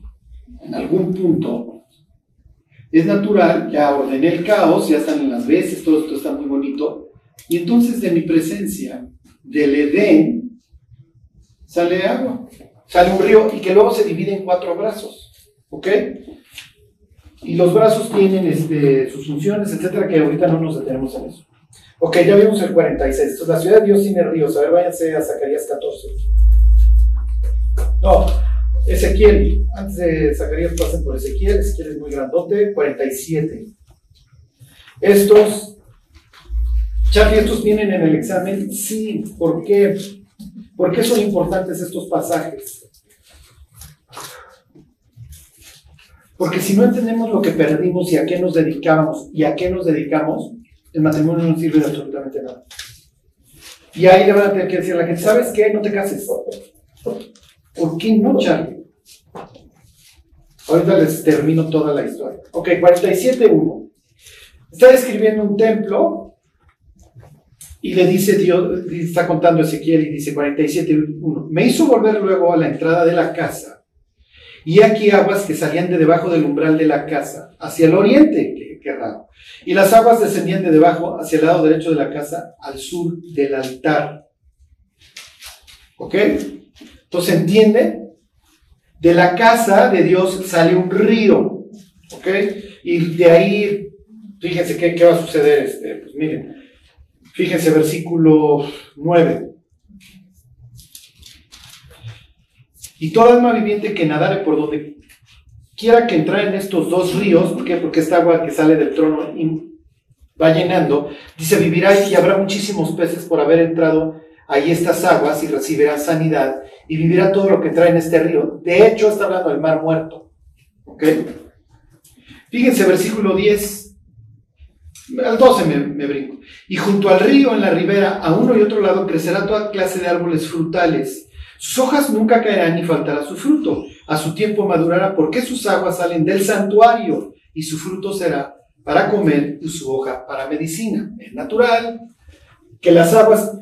en algún punto, es natural, ya ordené el caos, ya están en las veces, todo esto está muy bonito, y entonces de mi presencia, del Edén, sale agua, sale un río y que luego se divide en cuatro brazos, ¿ok? Y los brazos tienen este, sus funciones, etcétera, que ahorita no nos detenemos en eso. Ok, ya vimos el 46. Entonces, la ciudad de Dios tiene ríos. A ver, váyanse a Zacarías 14. No, Ezequiel. Antes de Zacarías pasen por Ezequiel. Ezequiel es muy grandote. 47. Estos, Charlie, estos vienen en el examen. Sí, ¿por qué? ¿Por qué son importantes estos pasajes? Porque si no entendemos lo que perdimos y a qué nos dedicábamos y a qué nos dedicamos, el matrimonio no sirve de absolutamente nada. Y ahí le van a tener que decir a la gente, ¿sabes qué? No te cases. ¿Por qué no, Charlie? Ahorita les termino toda la historia. Ok, 47.1. Está describiendo un templo y le dice Dios, está contando Ezequiel y dice 47.1. Me hizo volver luego a la entrada de la casa y aquí aguas que salían de debajo del umbral de la casa, hacia el oriente, qué, qué raro. Y las aguas descendían de debajo hacia el lado derecho de la casa, al sur del altar. ¿Ok? Entonces, ¿entiende? De la casa de Dios sale un río. ¿Ok? Y de ahí, fíjense qué, qué va a suceder. Este, pues miren, fíjense versículo 9. Y toda alma viviente que nadare por donde quiera que entrar en estos dos ríos, ¿por qué? Porque esta agua que sale del trono va llenando, dice, vivirá y habrá muchísimos peces por haber entrado ahí estas aguas y recibirá sanidad y vivirá todo lo que trae en este río. De hecho, está hablando del mar muerto. ¿Ok? Fíjense, versículo 10. Al 12 me, me brinco. Y junto al río, en la ribera, a uno y otro lado, crecerá toda clase de árboles frutales. Sus hojas nunca caerán ni faltará su fruto. A su tiempo madurará porque sus aguas salen del santuario y su fruto será para comer y su hoja para medicina. Es natural que las aguas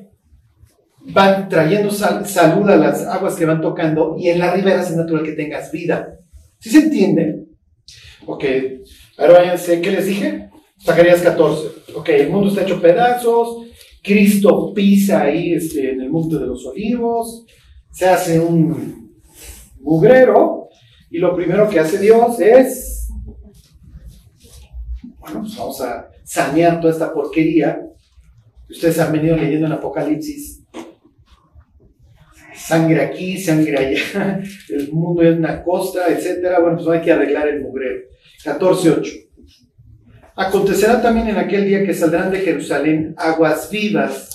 van trayendo sal- salud a las aguas que van tocando y en la ribera es natural que tengas vida. ¿Sí se entiende? Ok, ahora váyanse, ¿qué les dije? Zacarías 14. Ok, el mundo está hecho pedazos, Cristo pisa ahí este, en el monte de los olivos, se hace un mugrero y lo primero que hace Dios es, bueno, pues vamos a sanear toda esta porquería. Ustedes han venido leyendo en Apocalipsis sangre aquí, sangre allá, [LAUGHS] el mundo es una costa, etcétera. Bueno, pues hay que arreglar el mugrero. 14.8. Acontecerá también en aquel día que saldrán de Jerusalén aguas vivas,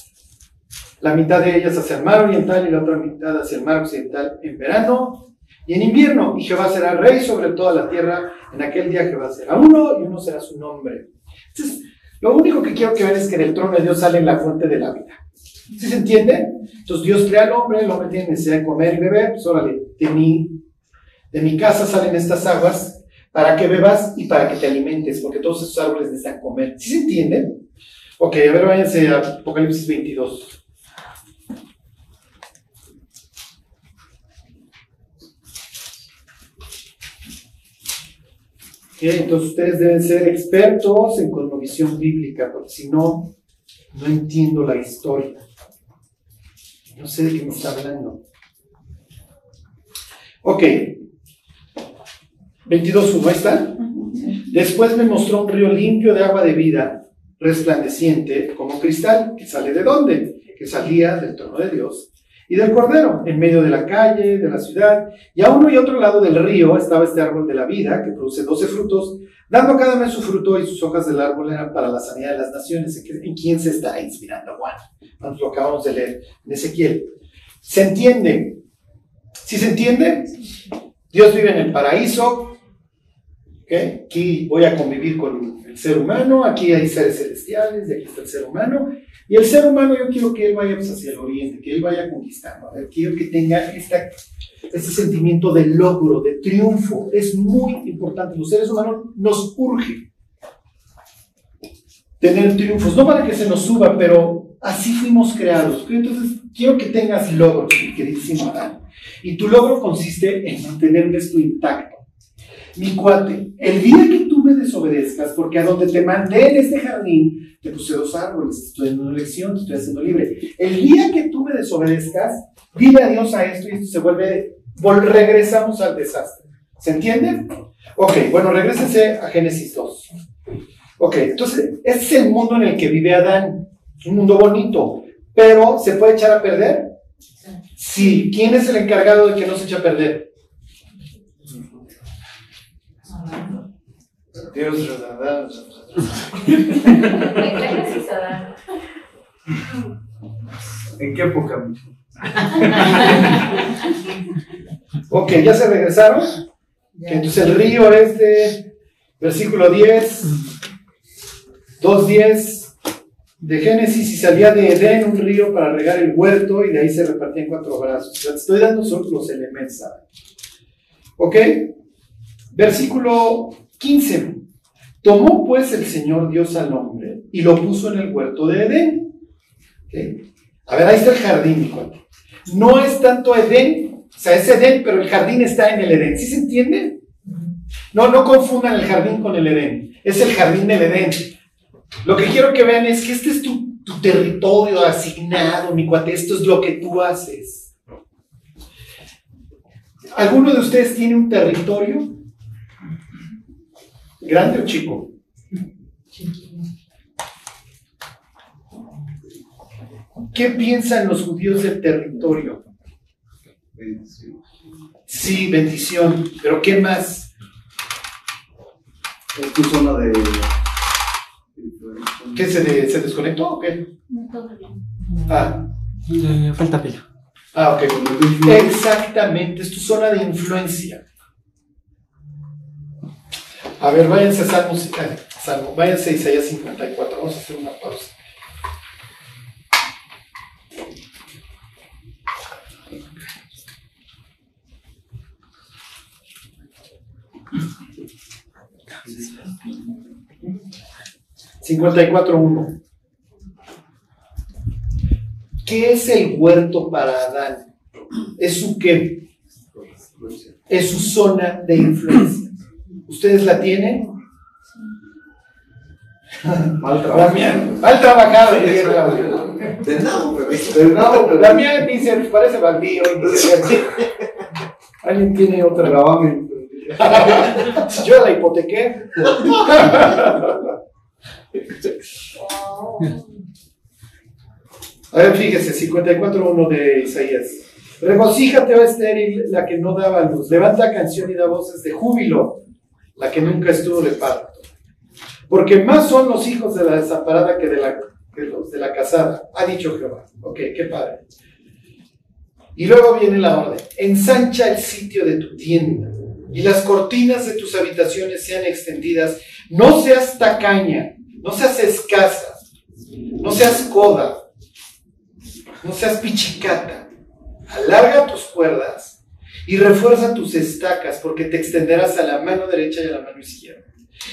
la mitad de ellas hacia el mar oriental y la otra mitad hacia el mar occidental en verano y en invierno. Y Jehová será rey sobre toda la tierra. En aquel día Jehová será uno y uno será su nombre. Entonces, lo único que quiero que vean es que del trono de Dios sale la fuente de la vida. ¿Sí se entiende? Entonces Dios crea al hombre, el hombre tiene necesidad de comer y beber, pues órale, de mi, de mi casa salen estas aguas para que bebas y para que te alimentes, porque todos esos árboles necesitan comer. ¿Sí se entiende? Ok, a ver, váyanse a Apocalipsis 22. Ok, entonces ustedes deben ser expertos en cosmovisión bíblica, porque si no, no entiendo la historia. No sé de qué me está hablando. Ok. 22.1, ahí está. Después me mostró un río limpio de agua de vida, resplandeciente como cristal, que sale de dónde? Que salía del trono de Dios y del Cordero, en medio de la calle, de la ciudad, y a uno y otro lado del río estaba este árbol de la vida, que produce doce frutos, dando cada mes su fruto, y sus hojas del árbol eran para la sanidad de las naciones. ¿En qué- ¿En quién se está inspirando Juan? Nosotros lo acabamos de leer en Ezequiel. ¿Se entiende? ¿Sí se entiende? Dios vive en el paraíso. Aquí voy a convivir con ser humano, aquí hay seres celestiales, y aquí está el ser humano. Y el ser humano yo quiero que él vaya pues, hacia el oriente, que él vaya conquistando. A ver, quiero que tenga esta, este sentimiento de logro, de triunfo. Es muy importante. Los seres humanos nos urge tener triunfos, no para que se nos suba, pero así fuimos creados. Entonces, quiero que tengas logros, mi queridísimo Adán. Y tu logro consiste en mantener esto intacto. Mi cuate, el día que me desobedezcas, porque a donde te mandé en este jardín, te puse dos árboles, estoy dando una lección, te estoy haciendo libre. El día que tú me desobedezcas, dile adiós a esto y esto se vuelve, regresamos al desastre. ¿Se entiende? Ok, bueno, regresense a Génesis 2. Ok, entonces, este es el mundo en el que vive Adán. Un mundo bonito, pero ¿se puede echar a perder? Sí. ¿Quién es el encargado de que no se eche a perder? Dios, Adán. [LAUGHS] ¿En qué época? [LAUGHS] Ok, ¿ya se regresaron? Entonces el río este, versículo 10, 2.10 de Génesis, y salía de Edén un río para regar el huerto y de ahí se repartía en cuatro brazos. O sea, te estoy dando solo los elementos. ¿saben? Ok, versículo 15. Tomó pues el Señor Dios al hombre y lo puso en el huerto de Edén. A ver, ahí está el jardín, mi cuate. No es tanto Edén, o sea, es Edén, pero el jardín está en el Edén. ¿Sí se entiende? No, no confundan el jardín con el Edén. Es el jardín del Edén. Lo que quiero que vean es que este es tu, tu territorio asignado, mi cuate. Esto es lo que tú haces. ¿Alguno de ustedes tiene un territorio? ¿Grande o chico? ¿Qué piensan los judíos del territorio? Sí, bendición, pero ¿qué más? Es tu zona de. ¿Qué se, de- se desconectó o qué? No, todo bien. Ah, Eh, falta pelo. Ah, ok. Exactamente, es tu zona de influencia. A ver, váyanse a Salmo, eh, Salmo, váyanse a Isaías 54. Vamos a hacer una pausa. Cincuenta y cuatro uno. ¿Qué es el huerto para Adán? ¿Es su qué? Es su zona de influencia. ¿Ustedes la tienen? [LAUGHS] Mal trabajo. Damián, mal trabajado. De nabo, pero pero Damián dice, parece bandido. [LAUGHS] ¿Alguien tiene otra? Grabame. [LAUGHS] Yo la hipotequé. A ver, fíjese, 54.1 de Isaías. Regocíjate, oh estéril, la que no daba luz. Levanta canción y da voces de júbilo, la que nunca estuvo de parto. Porque más son los hijos de la desamparada que de, la, de la casada, ha dicho Jehová. Ok, qué padre. Y luego viene la orden. Ensancha el sitio de tu tienda y las cortinas de tus habitaciones sean extendidas. No seas tacaña, no seas escasa, no seas coda, no seas pichicata. Alarga tus cuerdas y refuerza tus estacas, porque te extenderás a la mano derecha y a la mano izquierda.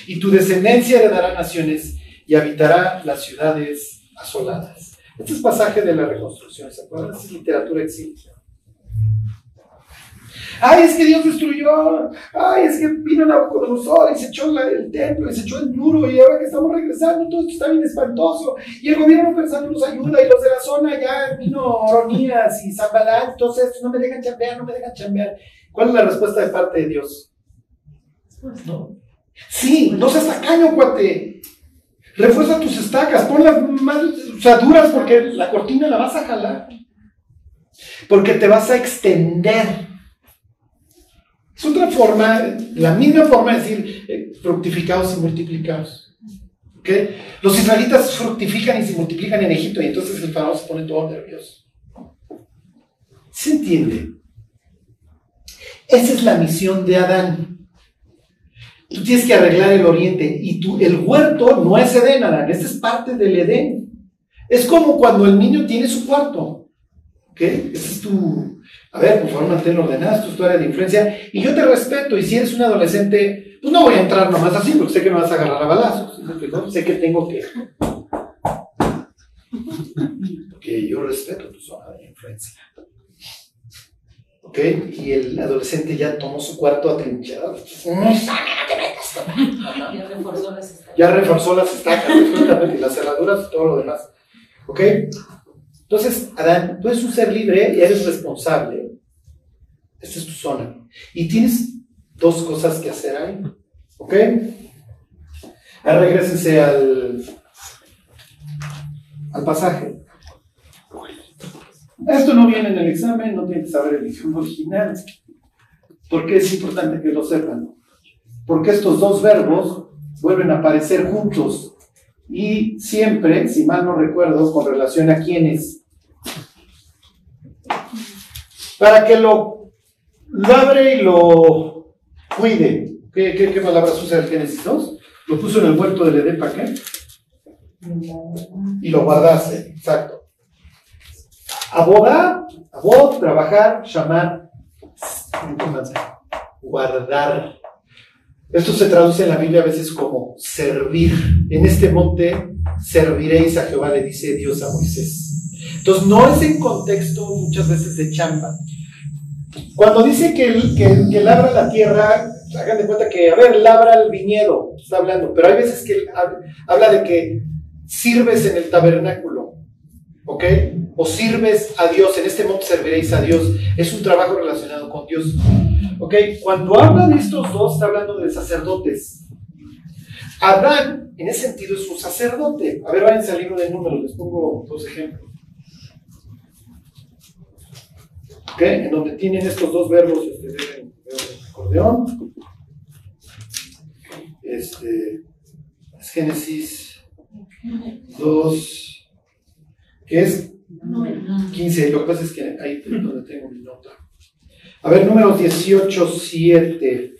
Y tu descendencia heredará naciones y habitará las ciudades asoladas. Este es pasaje de la reconstrucción, ¿se acuerdan? Es literatura exilio. Ay, es que Dios destruyó. Ay, es que vino Nabucodonosor y se echó la- el templo y se echó el muro. Y ahora que estamos regresando, todo esto está bien espantoso. Y el gobierno persano nos ayuda. Y los de la zona ya vino Oronías y Zambalán. Entonces, no me dejan chambear, no me dejan chambear. ¿Cuál es la respuesta de parte de Dios? No. Sí, no seas tacaño, cuate. Refuerza tus estacas, ponlas más o sea, duras porque la cortina la vas a jalar. Porque te vas a extender. Es otra forma, la misma forma de decir eh, fructificados y multiplicados. ¿Ok? Los israelitas fructifican y se multiplican en Egipto y entonces el faraón se pone todo nervioso. ¿Se entiende? Esa es la misión de Adán. Tú tienes que arreglar el oriente y tú, el huerto no es Edén, Adán, este es parte del Edén. Es como cuando el niño tiene su cuarto. ¿Ok? Ese es tu, a ver, por favor, mantén ordenada, es tu área de influencia. Y yo te respeto, y si eres un adolescente, pues no voy a entrar nomás así, porque sé que me vas a agarrar a balazos. Sé que tengo que. Porque yo respeto tu zona de influencia. ¿Ok? Y el adolescente ya tomó su cuarto atrinchado. No, Ya reforzó las estacas. ya reforzó las estacas, y las cerraduras y todo lo demás. ¿Ok? Entonces, Adán, tú eres un ser libre y eres responsable. Esta es tu zona. Y tienes dos cosas que hacer ahí. ¿Ok? Ahora regresense al, al pasaje. Esto no viene en el examen, no tienen que saber el idioma original. ¿Por qué es importante que lo sepan? Porque estos dos verbos vuelven a aparecer juntos y siempre, si mal no recuerdo, con relación a quiénes. Para que lo labre y lo cuide. ¿Qué, palabras usa el Génesis 2? Lo puso en el huerto del Edén, ¿para qué? Y lo guardaste, exacto. Abodar, abod, trabajar, llamar, guardar. Esto se traduce en la Biblia a veces como servir. En este monte serviréis a Jehová, le dice Dios a Moisés. Entonces no es en contexto muchas veces de chamba. Cuando dice que, que, labra la tierra, hagan de cuenta que, a ver, labra el viñedo, está hablando, pero hay veces que hab- habla de que sirves en el tabernáculo, ¿ok? O sirves a Dios, en este monte serviréis a Dios. Es un trabajo relacionado con Dios. ¿Ok? Cuando habla de estos dos, está hablando de sacerdotes. Adán, en ese sentido, es un sacerdote. A ver, váyanse al libro de números, les pongo dos ejemplos. ¿Ok? En donde tienen estos dos verbos, este, deben- acordeón. Este, es Génesis 2, que es Número. 15, lo que pasa es que ahí es donde tengo mi nota. A ver, número 18, 7.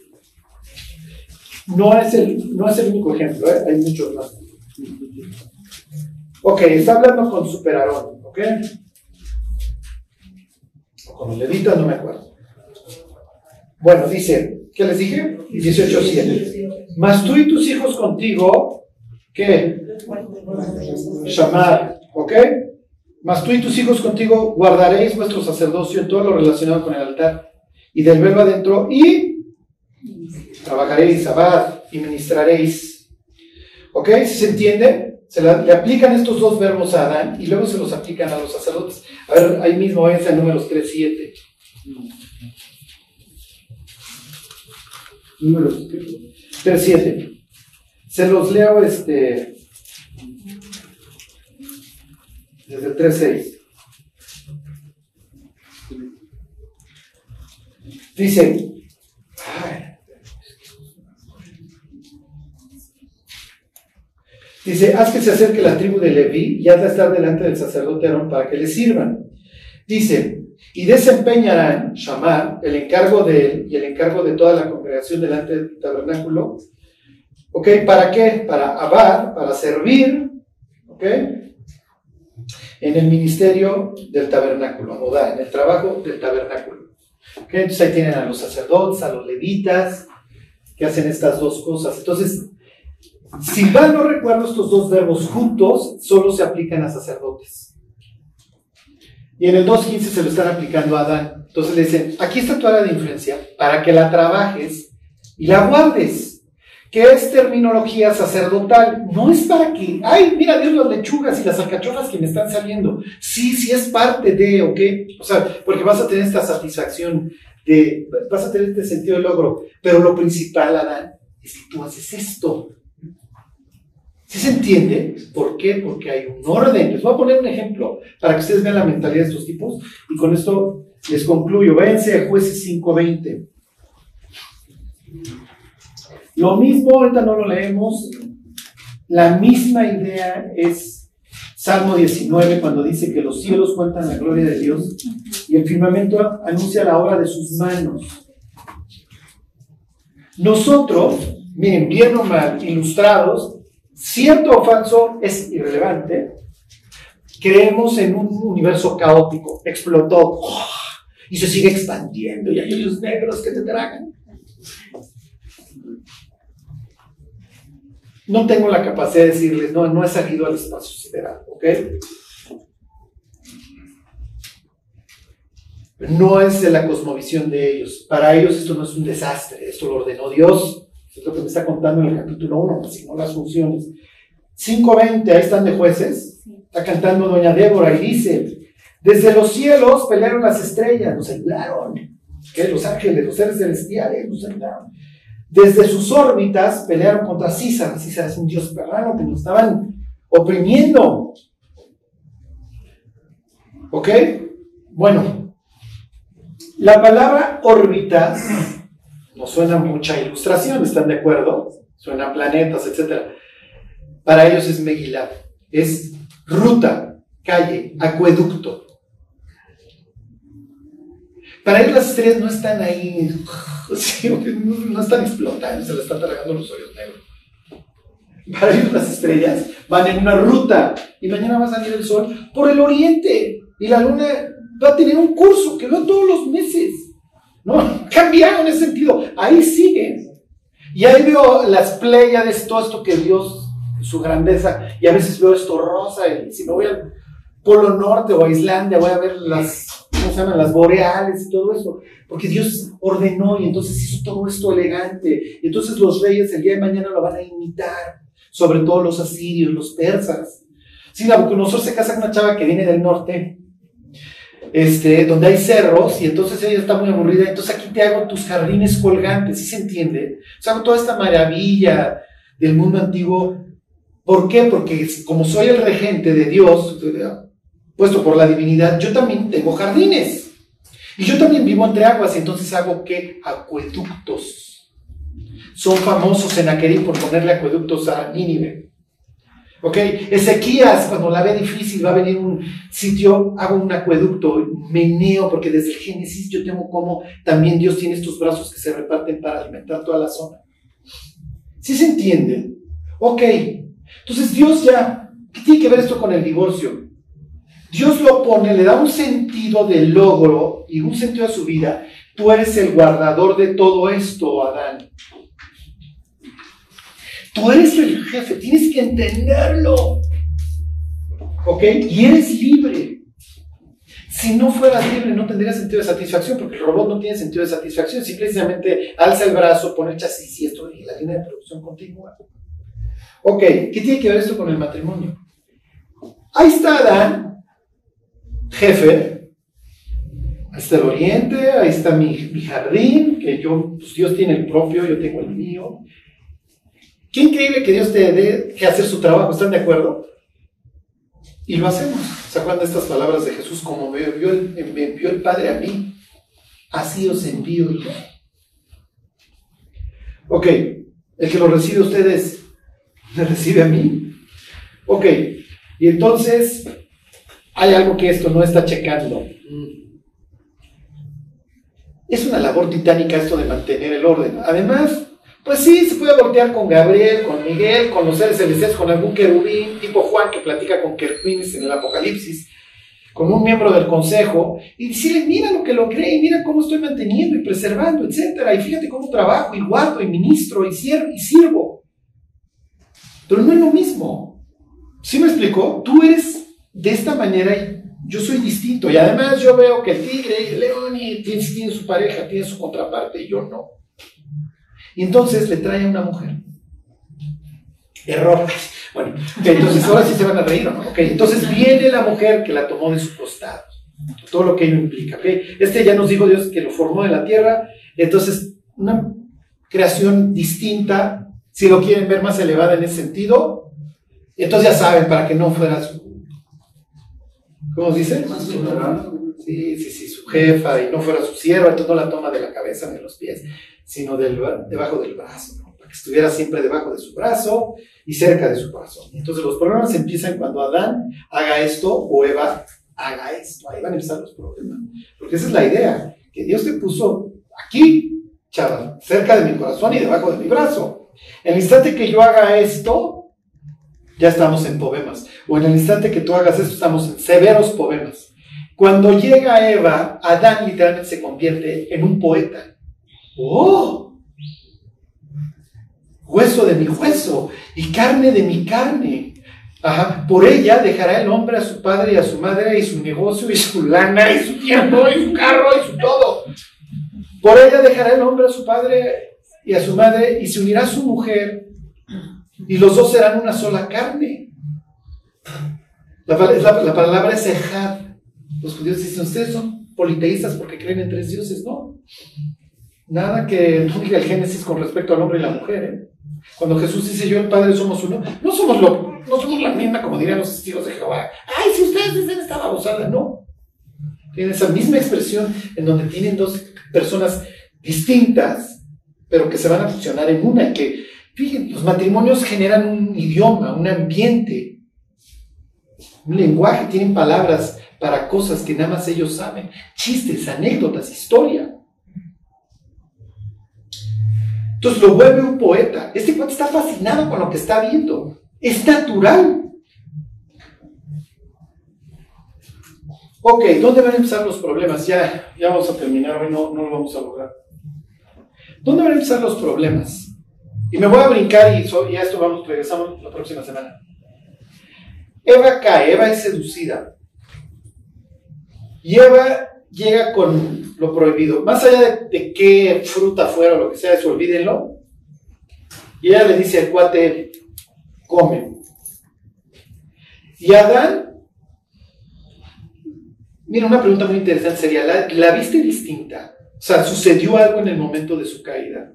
No es el, no es el único ejemplo, ¿eh? hay muchos más. Ok, está hablando con Superarón, ¿ok? Con el no me acuerdo. Bueno, dice, ¿qué les dije? 18, 7. Mas tú y tus hijos contigo, ¿qué? Llamar, ¿ok? Mas tú y tus hijos contigo guardaréis vuestro sacerdocio en todo lo relacionado con el altar. Y del verbo adentro, y trabajaréis, abad, y ministraréis. ¿Ok? ¿Sí se entiende? Se la- le aplican estos dos verbos a Adán y luego se los aplican a los sacerdotes. A ver, ahí mismo es el números 3, 7. Números 3, 7. Se los leo este. Desde el 3.6. Dice, ay, dice, haz que se acerque la tribu de Leví y haz de estar delante del sacerdote Aarón para que le sirvan. Dice, y desempeñarán, Shamar, el encargo de él y el encargo de toda la congregación delante del tabernáculo. ¿Ok? ¿Para qué? Para abar, para servir, ¿ok? en el ministerio del tabernáculo, en el trabajo del tabernáculo. ¿Ok? Entonces ahí tienen a los sacerdotes, a los levitas, que hacen estas dos cosas. Entonces, si mal no recuerdo, estos dos verbos juntos solo se aplican a sacerdotes. Y en el 2.15 se lo están aplicando a Adán. Entonces le dicen, aquí está tu área de influencia para que la trabajes y la guardes. Que es terminología sacerdotal. No es para que, ay, mira Dios, las lechugas y las alcachofas que me están saliendo. Sí, sí es parte de, ¿ok? O sea, porque vas a tener esta satisfacción de, vas a tener este sentido de logro. Pero lo principal, Adán, es que tú haces esto. ¿Sí se entiende? ¿Por qué? Porque hay un orden. Les voy a poner un ejemplo para que ustedes vean la mentalidad de estos tipos y con esto les concluyo. Váyanse a jueces 5.20. Lo mismo, ahorita no lo leemos, la misma idea es Salmo 19 cuando dice que los cielos cuentan la gloria de Dios y el firmamento anuncia la obra de sus manos. Nosotros, miren, bien o mal, ilustrados, cierto o falso es irrelevante, creemos en un universo caótico, explotó y se sigue expandiendo y hay hoyos negros que te tragan. No tengo la capacidad de decirles, no, no he salido al espacio sideral, ¿ok? No es de la cosmovisión de ellos. Para ellos esto no es un desastre, esto lo ordenó Dios. Es lo que me está contando en el capítulo 1, asignó las funciones. 5.20, ahí están de jueces. Está cantando doña Débora y dice, desde los cielos pelearon las estrellas, nos ayudaron. ¿Qué? Los ángeles, los seres celestiales nos ayudaron. Desde sus órbitas pelearon contra Císar. Císar es un dios perrano que nos estaban oprimiendo. ¿Ok? Bueno, la palabra órbitas no suena mucha ilustración, ¿están de acuerdo? Suena planetas, etc. Para ellos es Megillah, es ruta, calle, acueducto. Para ellos las estrellas no están ahí, [LAUGHS] no están explotando, se les están tragando los hoyos negros. Para ellos las estrellas van en una ruta y mañana va a salir el sol por el oriente y la luna va a tener un curso que va todos los meses. No, cambiaron ese sentido. Ahí siguen. Y ahí veo las pléyades, todo esto que Dios, su grandeza, y a veces veo esto rosa, y si me voy al Polo Norte o a Islandia, voy a ver las, ¿cómo se llaman? Las boreales y todo eso. Porque Dios ordenó y entonces hizo todo esto elegante. Y entonces los reyes el día de mañana lo van a imitar, sobre todo los asirios, los persas. Sí, Nabucodonosor se casa con una chava que viene del norte, este, donde hay cerros, y entonces ella está muy aburrida, entonces aquí te hago tus jardines colgantes, ¿sí se entiende? O sea, toda esta maravilla del mundo antiguo. ¿Por qué? Porque como soy el regente de Dios, puesto por la divinidad, yo también tengo jardines. Y yo también vivo entre aguas, y entonces hago qué? Acueductos. Son famosos en Aquerí por ponerle acueductos a Nínive. ¿Ok? Ezequías, cuando la ve difícil, va a venir un sitio, hago un acueducto, meneo, porque desde el Génesis yo tengo como también Dios tiene estos brazos que se reparten para alimentar toda la zona. ¿Sí se entiende? Ok. Entonces Dios ya, ¿qué tiene que ver esto con el divorcio? Dios lo pone, le da un sentido de logro y un sentido a su vida. Tú eres el guardador de todo esto, Adán. Tú eres el jefe, tienes que entenderlo. ¿Ok? Y eres libre. Si no fueras libre, no tendrías sentido de satisfacción, porque el robot no tiene sentido de satisfacción. Simplemente alza el brazo, pone el chasis y esto, y la línea de producción continúa. Ok, ¿qué tiene que ver esto con el matrimonio? Ahí está Adán, jefe. Ahí está el oriente, ahí está mi, mi jardín, que yo, pues Dios tiene el propio, yo tengo el mío. Qué increíble que Dios te dé que hacer su trabajo, ¿están de acuerdo? Y lo hacemos. ¿Se acuerdan de estas palabras de Jesús? Como me envió el, Padre a mí, así os envío yo. Ok, el que lo recibe a ustedes, ¿me recibe a mí? Ok, y entonces hay algo que esto no está checando. Es una labor titánica esto de mantener el orden. Además, pues sí, se puede voltear con Gabriel, con Miguel, con los seres celestiales, con algún querubín, tipo Juan que platica con querubines en el Apocalipsis, con un miembro del consejo, y decirle, mira lo que lo cree, mira cómo estoy manteniendo y preservando, etcétera, y fíjate cómo trabajo y guardo y ministro y sirvo. Y. Pero no es lo mismo. ¿Sí me explicó? Tú eres de esta manera y yo soy distinto. Y además yo veo que el tigre y el león y tiene, tiene su pareja, tiene su contraparte y yo no. Y entonces le trae a una mujer. Error. Bueno, entonces ahora sí se van a reír, ¿no? Ok, entonces viene la mujer que la tomó de su costado. Todo lo que ello implica, ¿ok? Este ya nos dijo Dios que lo formó de la tierra. Entonces, una creación distinta, si lo quieren ver más elevada en ese sentido, entonces ya saben, para que no fuera su. ¿Cómo se dice? Sí, sí, sí, su jefa y no fuera su sierva, entonces no la toma de la cabeza ni de los pies sino debajo del brazo, para que estuviera siempre debajo de su brazo y cerca de su corazón. Entonces los problemas empiezan cuando Adán haga esto o Eva haga esto. Ahí van a empezar los problemas. Porque esa es la idea, que Dios te puso aquí, chaval, cerca de mi corazón y debajo de mi brazo. El instante que yo haga esto, ya estamos en problemas. O en el instante que tú hagas esto, estamos en severos problemas. Cuando llega Eva, Adán literalmente se convierte en un poeta ¡Oh! Hueso de mi hueso y carne de mi carne. Ajá. Por ella dejará el hombre a su padre y a su madre y su negocio y su lana y su tiempo y su carro y su todo. Por ella dejará el hombre a su padre y a su madre y se unirá a su mujer y los dos serán una sola carne. La, la palabra es ejad. Los judíos dicen, ustedes son politeístas porque creen en tres dioses, ¿no? Nada que el Génesis con respecto al hombre y la mujer. ¿eh? Cuando Jesús dice yo el Padre somos uno, no somos, lo, no somos la misma como dirían los testigos de Jehová. Ay, si ustedes dicen esta babosada, no. Tienen esa misma expresión en donde tienen dos personas distintas, pero que se van a fusionar en una. Que, fíjense, los matrimonios generan un idioma, un ambiente, un lenguaje, tienen palabras para cosas que nada más ellos saben, chistes, anécdotas, historia. Entonces lo vuelve un poeta. Este cuate está fascinado con lo que está viendo. Es natural. Ok, ¿dónde van a empezar los problemas? Ya, ya vamos a terminar, hoy no, no lo vamos a lograr. ¿Dónde van a empezar los problemas? Y me voy a brincar y, y a esto vamos, regresamos la próxima semana. Eva cae, Eva es seducida. Y Eva llega con lo prohibido. Más allá de, qué fruta fuera o lo que sea, eso olvídenlo. Y ella le dice al cuate, come. Y Adán, mira, una pregunta muy interesante sería, ¿la, ¿la viste distinta? O sea, ¿sucedió algo en el momento de su caída?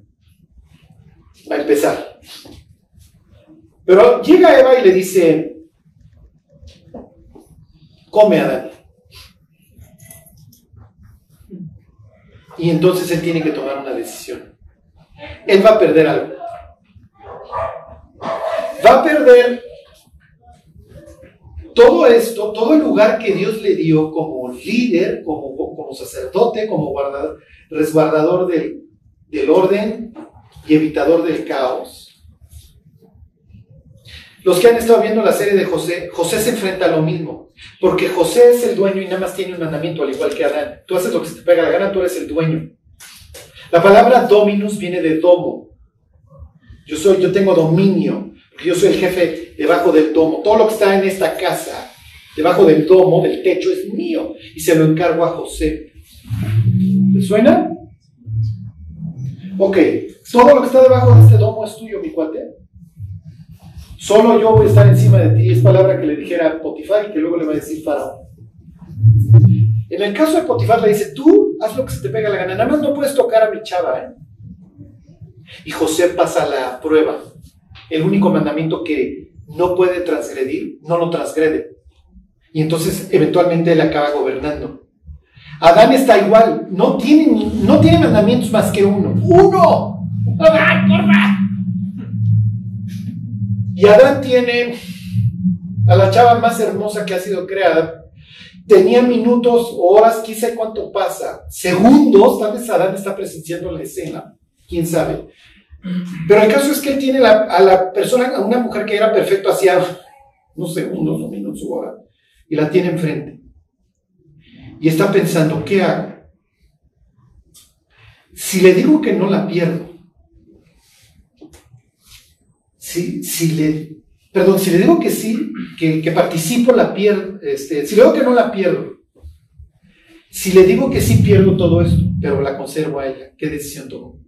Va a empezar. Pero llega Eva y le dice, come Adán. Y entonces él tiene que tomar una decisión. Él va a perder algo. Va a perder todo esto, todo el lugar que Dios le dio como líder, como, como sacerdote, como guardador, resguardador del, del orden y evitador del caos. Los que han estado viendo la serie de José, José se enfrenta a lo mismo, porque José es el dueño y nada más tiene un mandamiento, al igual que Adán. Tú haces lo que se te pega la gana, tú eres el dueño. La palabra dominus viene de domo. Yo soy, yo tengo dominio, porque yo soy el jefe debajo del domo. Todo lo que está en esta casa, debajo del domo, del techo, es mío y se lo encargo a José. ¿Le suena? Ok, todo lo que está debajo de este domo es tuyo, mi cuate. Solo yo voy a estar encima de ti. Es palabra que le dijera Potifar y que luego le va a decir Faraón. En el caso de Potifar le dice, tú haz lo que se te pega la gana, nada más no puedes tocar a mi chava. ¿eh? Y José pasa la prueba. El único mandamiento que no puede transgredir, no lo transgrede. Y entonces eventualmente él acaba gobernando. Adán está igual, no tiene, no mandamientos más que uno. ¡Uno! ¡Adán! Y Adán tiene a la chava más hermosa que ha sido creada. Tenía minutos, horas, quizá cuánto pasa, segundos, tal vez Adán está presenciando la escena, quién sabe. Pero el caso es que él tiene a la persona, a una mujer que era perfecto hacía unos segundos o minutos o horas, y la tiene enfrente. Y está pensando, ¿qué hago? Si le digo que no la pierdo, si, le, perdón, si le digo que sí, que, participo, la pierdo, este, si le digo que no la pierdo, si le digo que sí pierdo todo esto, pero la conservo a ella, ¿qué decisión tomo?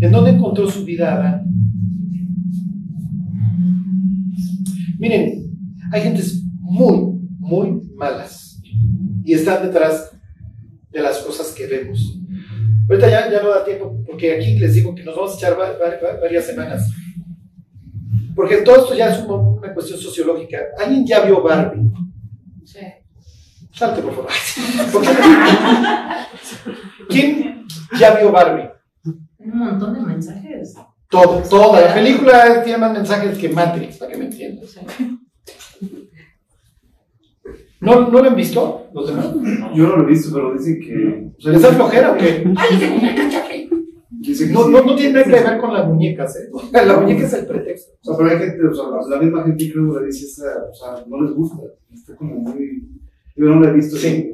¿En dónde encontró su vida Adán? Miren, hay gentes muy, muy malas y están detrás de las cosas que vemos. Ahorita ya, ya no da tiempo, porque aquí les digo que nos vamos a echar varias semanas. Porque todo esto ya es una cuestión sociológica. ¿Alguien ya vio Barbie? Sí. Salte, por favor. [LAUGHS] ¿Quién ya vio Barbie? Un montón de mensajes. Todo, toda. La película tiene más mensajes que Matrix, para que me entiendas. ¿No, ¿No lo han visto los demás? [LAUGHS] Yo no lo he visto, pero dicen que. ¿Se les da flojera o qué? ¡Ay, no, no, no tiene nada que ver con las muñecas, ¿eh? La muñeca es el pretexto. O sea, pero hay gente, o sea, la misma gente incrédula dice, o sea, no les gusta. Está como muy. Yo no lo he visto. Sí.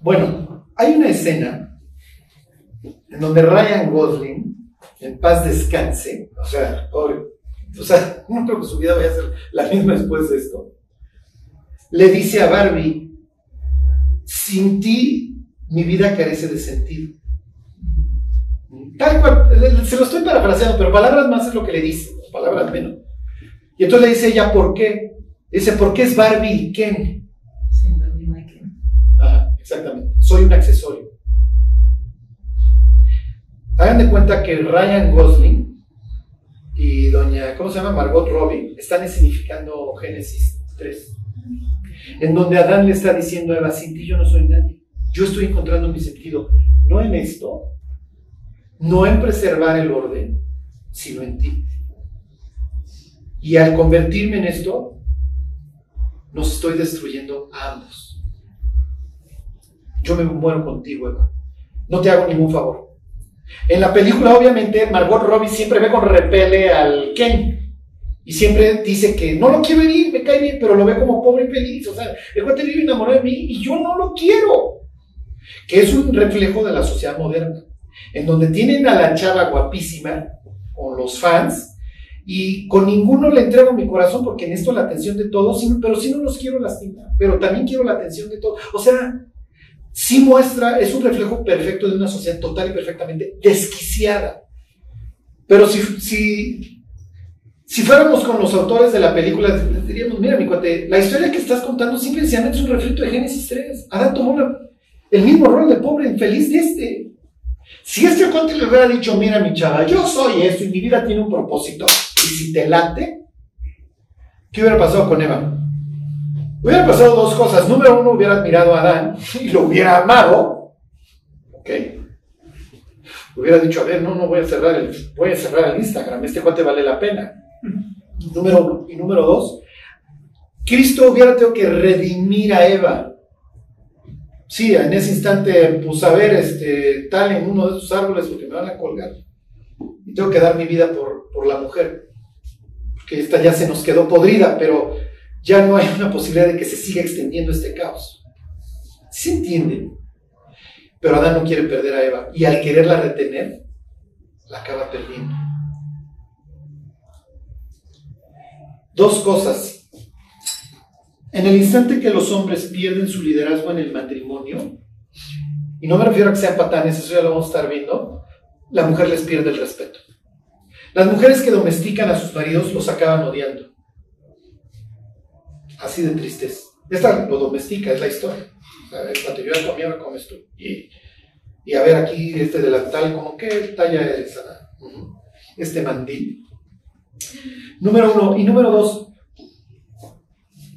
Bueno, hay una escena en donde Ryan Gosling, en paz descanse, o sea, pobre, o sea, [LAUGHS] no creo que su vida vaya a ser la misma después de esto le dice a Barbie, sin ti mi vida carece de sentido. Tal cual, se lo estoy parafraseando, pero palabras más es lo que le dice, palabras menos. Y entonces le dice ella, ¿por qué? Dice, ¿por qué es Barbie y Ken? Sin Barbie no Ken. Ajá, exactamente. Soy un accesorio. Hagan de cuenta que Ryan Gosling y doña, ¿cómo se llama? Margot Robbie están significando Génesis 3 en donde Adán le está diciendo a Eva, sin ti yo no soy nadie. Yo estoy encontrando mi sentido, no en esto, no en preservar el orden, sino en ti. Y al convertirme en esto, nos estoy destruyendo a ambos. Yo me muero contigo, Eva. No te hago ningún favor. En la película, obviamente, Margot Robbie siempre ve con repele al Ken. Y siempre dice que no lo quiero herir, me cae bien, pero lo ve como pobre y feliz. O sea, el cuate vive enamorado de mí y yo no lo quiero. Que es un reflejo de la sociedad moderna, en donde tienen a la chava guapísima, con los fans, y con ninguno le entrego mi corazón porque necesito la atención de todos, pero sí no los quiero lastimar, pero también quiero la atención de todos. O sea, sí muestra, es un reflejo perfecto de una sociedad total y perfectamente desquiciada. Pero si, si si fuéramos con los autores de la película, diríamos, mira mi cuate, la historia que estás contando simplemente es un refrito de Génesis 3. Adán tomó el mismo rol de pobre infeliz de este. Si este cuate le hubiera dicho, mira mi chava, yo soy esto y mi vida tiene un propósito, y si te late, ¿qué hubiera pasado con Eva? Hubiera pasado dos cosas. Número uno, hubiera admirado a Adán y lo hubiera amado. ¿Ok? Hubiera dicho, a ver, no, no voy a cerrar el, voy a cerrar el Instagram, este cuate vale la pena. Número, y número dos, Cristo hubiera tenido que redimir a Eva. Sí, en ese instante, pues a ver, este, tal en uno de esos árboles porque me van a colgar. Y tengo que dar mi vida por, por la mujer. Porque esta ya se nos quedó podrida, pero ya no hay una posibilidad de que se siga extendiendo este caos. ¿Sí entienden? Pero Adán no quiere perder a Eva. Y al quererla retener, la acaba perdiendo. Dos cosas. En el instante que los hombres pierden su liderazgo en el matrimonio, y no me refiero a que sean patanes, eso ya lo vamos a estar viendo, la mujer les pierde el respeto. Las mujeres que domestican a sus maridos los acaban odiando. Así de tristeza. Esta lo domestica, es la historia. A ver, cuando yo comí, ahora comes tú. Y, y, a ver aquí este delantal, como qué talla es este mandil. Número uno. Y número dos,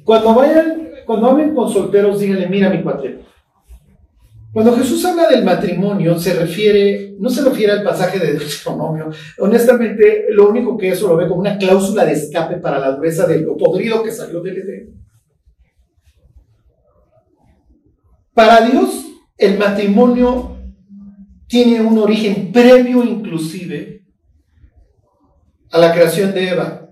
cuando vayan, cuando hablen con solteros, díganle, mira mi cuate. Cuando Jesús habla del matrimonio, se refiere, no se refiere al pasaje de Deuteronomio. Honestamente, lo único que eso lo ve como una cláusula de escape para la dureza de lo podrido que salió del Edén. Para Dios, el matrimonio tiene un origen previo inclusive a la creación de Eva.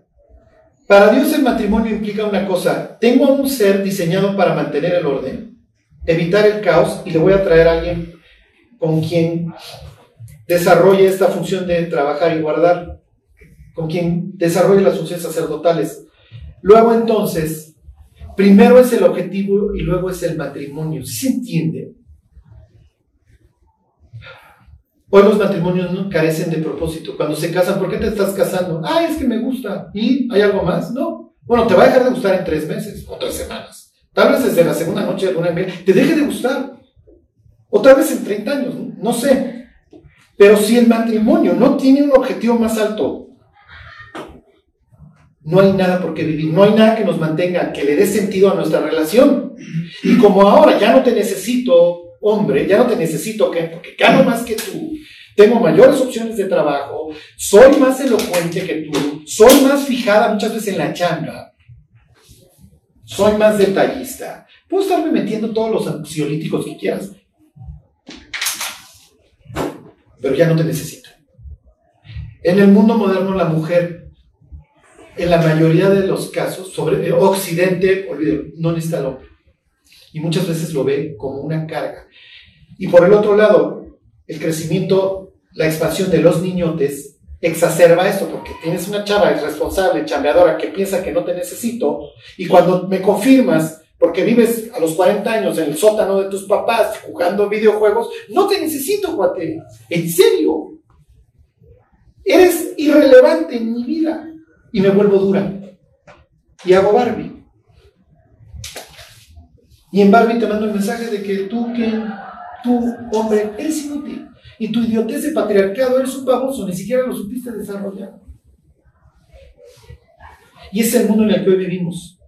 Para Dios el matrimonio implica una cosa, tengo a un ser diseñado para mantener el orden, evitar el caos y le voy a traer a alguien con quien desarrolle esta función de trabajar y guardar, con quien desarrolle las funciones sacerdotales. Luego entonces, primero es el objetivo y luego es el matrimonio. ¿Sí se entiende? Hoy los matrimonios no carecen de propósito. Cuando se casan, ¿por qué te estás casando? Ah, es que me gusta. ¿Y hay algo más? No. Bueno, te va a dejar de gustar en tres meses o tres semanas. Tal vez desde la segunda noche de luna de miel te deje de gustar. O tal vez en 30 años, no sé. Pero si el matrimonio no tiene un objetivo más alto, no hay nada por qué vivir, no hay nada que nos mantenga, que le dé sentido a nuestra relación. Y como ahora ya no te necesito, hombre, ya no te necesito, ¿qué? porque gano más que tú, tengo mayores opciones de trabajo, soy más elocuente que tú, soy más fijada muchas veces en la changa, soy más detallista. Puedo estarme metiendo todos los ansiolíticos que quieras, pero ya no te necesito. En el mundo moderno la mujer, en la mayoría de los casos, sobre el Occidente, olvídalo, no necesita al hombre. Y muchas veces lo ve como una carga. Y por el otro lado, el crecimiento, la expansión de los niñotes exacerba esto, porque tienes una chava irresponsable, chambeadora, que piensa que no te necesito, y cuando me confirmas, porque vives a los 40 años en el sótano de tus papás jugando videojuegos, no te necesito, cuate. En serio. Eres irrelevante en mi vida. Y me vuelvo dura. Y hago Barbie. Y en Barbie te mando el mensaje de que tú, que tú, hombre, eres inútil. Y tu idiotez de patriarcado eres un baboso, ni siquiera lo supiste desarrollar. Y es el mundo en el que hoy vivimos.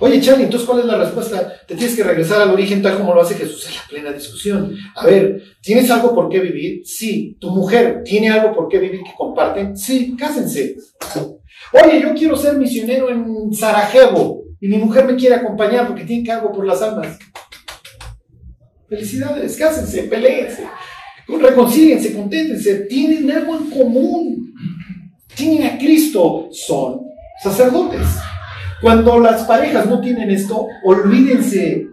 Oye, Charlie, entonces, ¿cuál es la respuesta? Te tienes que regresar al origen tal como lo hace Jesús en la plena discusión. A ver, ¿tienes algo por qué vivir? Sí. ¿Tu mujer tiene algo por qué vivir que comparten? Sí, cásense. Oye, yo quiero ser misionero en Sarajevo y mi mujer me quiere acompañar porque tiene cargo por las almas. Felicidades, cásense, peleense, reconcíliense, conténtense, tienen algo en común. Tienen a Cristo, son sacerdotes. Cuando las parejas no tienen esto, olvídense.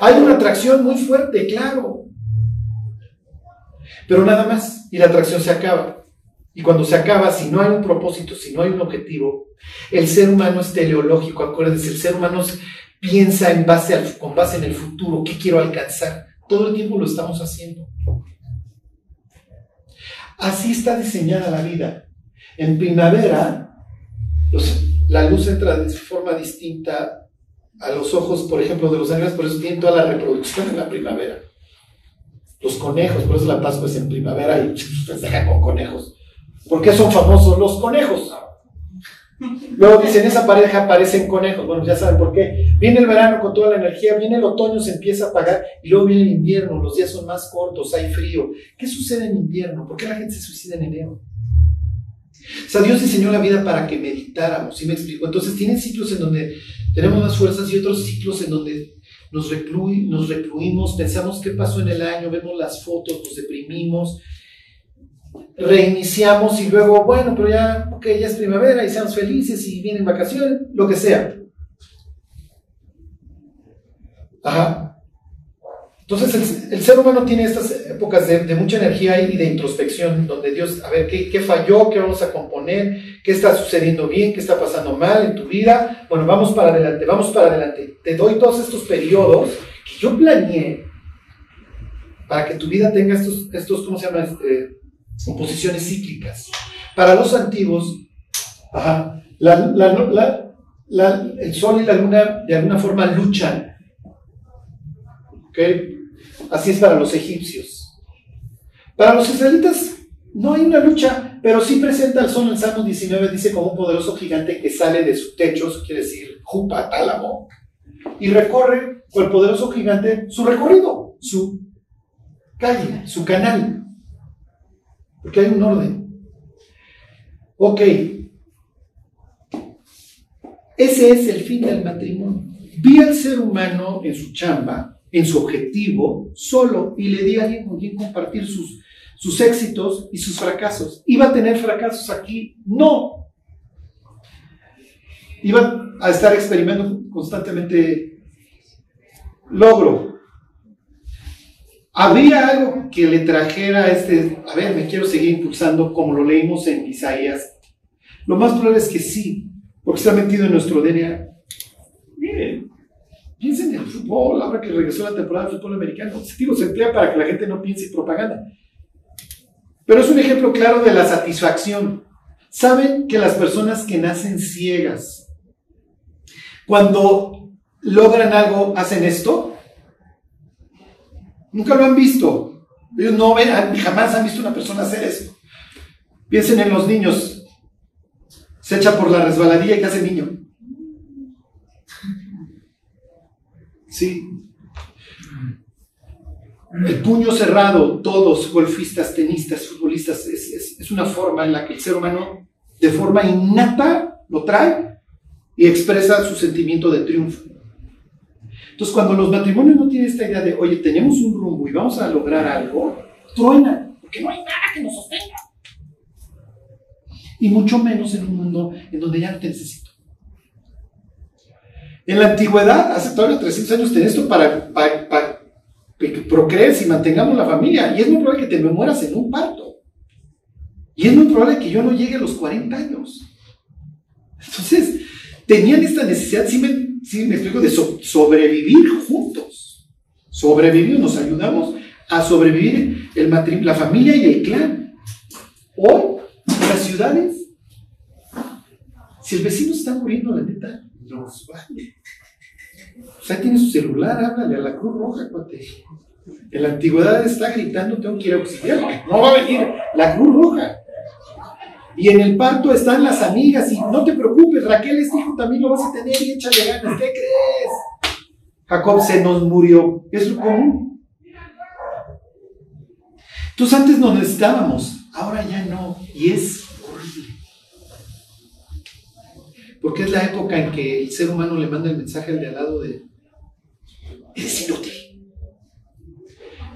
Hay una atracción muy fuerte, claro. Pero nada más, y la atracción se acaba. Y cuando se acaba, si no hay un propósito, si no hay un objetivo, el ser humano es teleológico, acuérdense, el ser humano piensa con base en el futuro, qué quiero alcanzar. Todo el tiempo lo estamos haciendo. Así está diseñada la vida. En primavera, la luz entra de forma distinta a los ojos, por ejemplo, de los ángeles, por eso tienen toda la reproducción en la primavera. Los conejos, por eso la Pascua es en primavera y [LAUGHS] se con conejos. ¿Por qué son famosos los conejos? Luego dicen, esa pareja aparecen conejos. Bueno, ya saben por qué. Viene el verano con toda la energía, viene el otoño, se empieza a apagar y luego viene el invierno, los días son más cortos, hay frío. ¿Qué sucede en invierno? ¿Por qué la gente se suicida en enero? O sea, Dios diseñó la vida para que meditáramos, ¿sí me explico? Entonces tienen ciclos en donde tenemos más fuerzas y otros ciclos en donde nos, nos recluimos, pensamos qué pasó en el año, vemos las fotos, nos deprimimos, reiniciamos y luego, bueno, pero ya, ok, ya es primavera y seamos felices y vienen vacaciones, lo que sea. Ajá. Entonces el, ser humano tiene estas épocas de, de mucha energía y de introspección, donde Dios, a ver, ¿qué, ¿qué falló? ¿Qué vamos a componer? ¿Qué está sucediendo bien? ¿Qué está pasando mal en tu vida? Bueno, vamos para adelante, vamos para adelante. Te doy todos estos periodos que yo planeé para que tu vida tenga estos, estos ¿cómo se llama? Este, composiciones cíclicas. Para los antiguos, el sol y la luna de alguna forma luchan. Así es para los egipcios. Para los israelitas no hay una lucha, pero sí presenta el sol en Salmo 19, dice como un poderoso gigante que sale de su techo, quiere decir jupa, tálamo, y recorre con el poderoso gigante su recorrido, su calle, su canal. Porque hay un orden. Ok. Ese es el fin del matrimonio. Vi al ser humano en su chamba, en su objetivo, solo, y le di a alguien con quien compartir sus, sus éxitos y sus fracasos. ¿Iba a tener fracasos aquí? No. Iba a estar experimentando constantemente logro. ¿Habría algo que le trajera este, a ver, me quiero seguir impulsando como lo leímos en Isaías? Lo más probable es que sí, porque está metido en nuestro DNA. Miren, piensen en el fútbol, ahora que regresó la temporada de fútbol americano. Ese tiro se emplea para que la gente no piense en propaganda. Pero es un ejemplo claro de la satisfacción. Saben que las personas que nacen ciegas, cuando logran algo, hacen esto. Nunca lo han visto. Ellos no ven, jamás han visto una persona hacer eso. Piensen en los niños. Se echa por la resbaladilla y ¿qué hace niño? Sí. El puño cerrado, todos, golfistas, tenistas, futbolistas, es una forma en la que el ser humano, de forma innata, lo trae y expresa su sentimiento de triunfo. Entonces, cuando los matrimonios no tienen esta idea de, oye, tenemos un rumbo y vamos a lograr algo, truenan, porque no hay nada que nos sostenga. Y mucho menos en un mundo en donde ya no te necesito. En la antigüedad, hace todavía 300 años, tenés esto para, para, para que procrees y mantengamos la familia. Y es muy probable que te me mueras en un parto. Y es muy probable que yo no llegue a los 40 años. Entonces, tenían esta necesidad, sí me, sí me explico, de so- sobrevivir juntos. Sobrevivir, nos ayudamos a sobrevivir el la familia y el clan. Hoy, en las ciudades, si el vecino está muriendo, la neta, nos vale. O sea, tiene su celular, háblale a la Cruz Roja, cuate. En la antigüedad está gritando, tengo que ir a auxiliar. No va a venir la Cruz Roja. Y en el parto están las amigas y no te preocupes, Raquel, este hijo también lo vas a tener y échale ganas. ¿Qué crees? Jacob se nos murió. Es lo común. Entonces antes nos necesitábamos, ahora ya no. Y es horrible. Porque es la época en que el ser humano le manda el mensaje al de al lado de, eres inútil.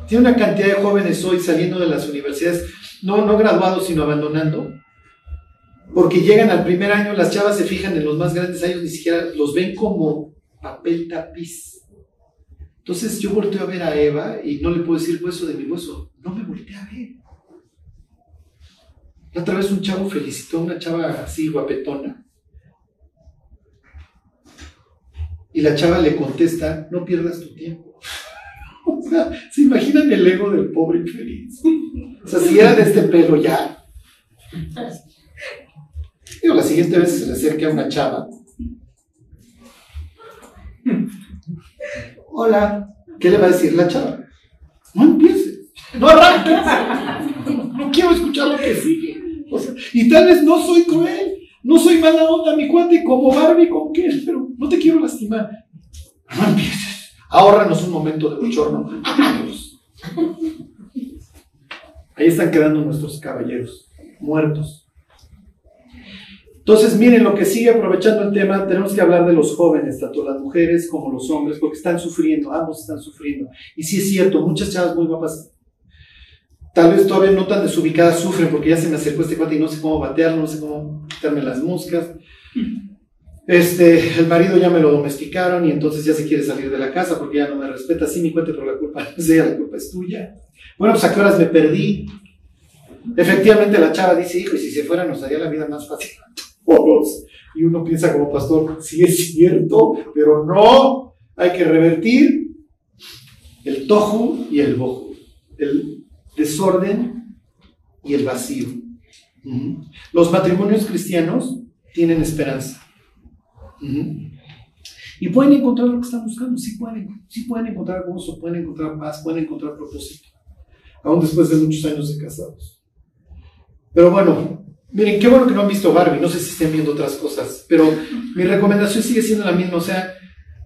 Tiene una cantidad de jóvenes hoy saliendo de las universidades, no, no graduados, sino abandonando, porque llegan al primer año, las chavas se fijan en los más grandes años, ni siquiera los ven como papel tapiz. Entonces yo volteo a ver a Eva y no le puedo decir hueso de mi hueso, no me volteé a ver. La otra vez un chavo felicitó a una chava así guapetona. Y la chava le contesta, no pierdas tu tiempo. [LAUGHS] O sea, ¿se imaginan el ego del pobre infeliz? O sea, si era de este pelo ya. [LAUGHS] Digo, la siguiente vez se le acerca a una chava. Hola, ¿qué le va a decir la chava? No empieces, no arranques. No quiero escuchar lo que sigue. Y tal vez no soy cruel, no soy mala onda, mi cuate, como Barbie con Ken, pero no te quiero lastimar. No empieces. Ahórranos un momento de bochorno. Ahí están quedando nuestros caballeros, muertos. Entonces, miren lo que sigue aprovechando el tema, tenemos que hablar de los jóvenes, tanto las mujeres como los hombres, porque están sufriendo, ambos están sufriendo. Y sí es cierto, muchas chavas muy guapas, tal vez todavía no tan desubicadas, sufren porque ya se me acercó este cuate y no sé cómo batearlo, no sé cómo quitarme las moscas. Este, el marido ya me lo domesticaron y entonces ya se quiere salir de la casa porque ya no me respeta. Sí, mi cuate, pero la culpa [LAUGHS] no ella, la culpa es tuya. Bueno, pues a qué horas me perdí. Efectivamente, la chava dice, hijo, y si se fuera nos haría la vida más fácil todos. Y uno piensa como pastor, sí es cierto, pero no, hay que revertir el tohu y el bohu, el desorden y el vacío. Los matrimonios cristianos tienen esperanza. Y pueden encontrar lo que están buscando, sí pueden, sí pueden encontrar gozo, pueden encontrar paz, pueden encontrar propósito, aún después de muchos años de casados. Pero bueno, miren, qué bueno que no han visto Barbie, no sé si estén viendo otras cosas, pero mi recomendación sigue siendo la misma, o sea,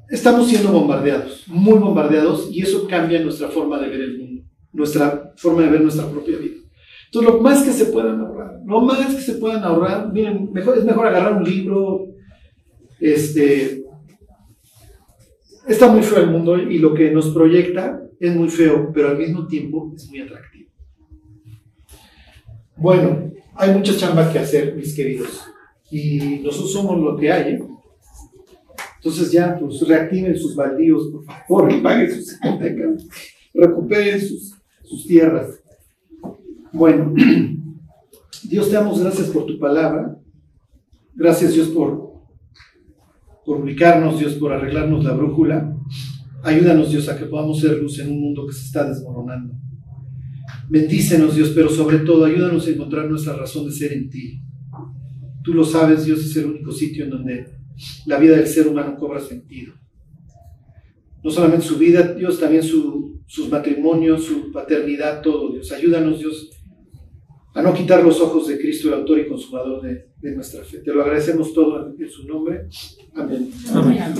estamos siendo bombardeados, muy bombardeados, y eso cambia nuestra forma de ver el mundo, nuestra forma de ver nuestra propia vida. Entonces, lo más que se puedan ahorrar, lo más que se puedan ahorrar, miren, mejor, es mejor agarrar un libro, este, está muy feo el mundo y lo que nos proyecta es muy feo, pero al mismo tiempo es muy atractivo. Bueno, hay mucha chamba que hacer, mis queridos, y nosotros somos lo que hay. ¿eh? Entonces ya, pues reactiven sus baldíos, por favor, y [LAUGHS] paguen sus hipotecas, recuperen sus, tierras. Bueno, [CLEARS THROAT] Dios te damos gracias por tu palabra. Gracias Dios por, por ubicarnos, Dios por arreglarnos la brújula. Ayúdanos Dios a que podamos ser luz en un mundo que se está desmoronando. Bendícenos Dios, pero sobre todo ayúdanos a encontrar nuestra razón de ser en ti. Tú lo sabes, Dios es el único sitio en donde la vida del ser humano cobra sentido. No solamente su vida, Dios, también su, sus matrimonios, su paternidad, todo, Dios. Ayúdanos, Dios, a no quitar los ojos de Cristo, el autor y consumador de, de nuestra fe. Te lo agradecemos todo en, en su nombre. Amén. Amén.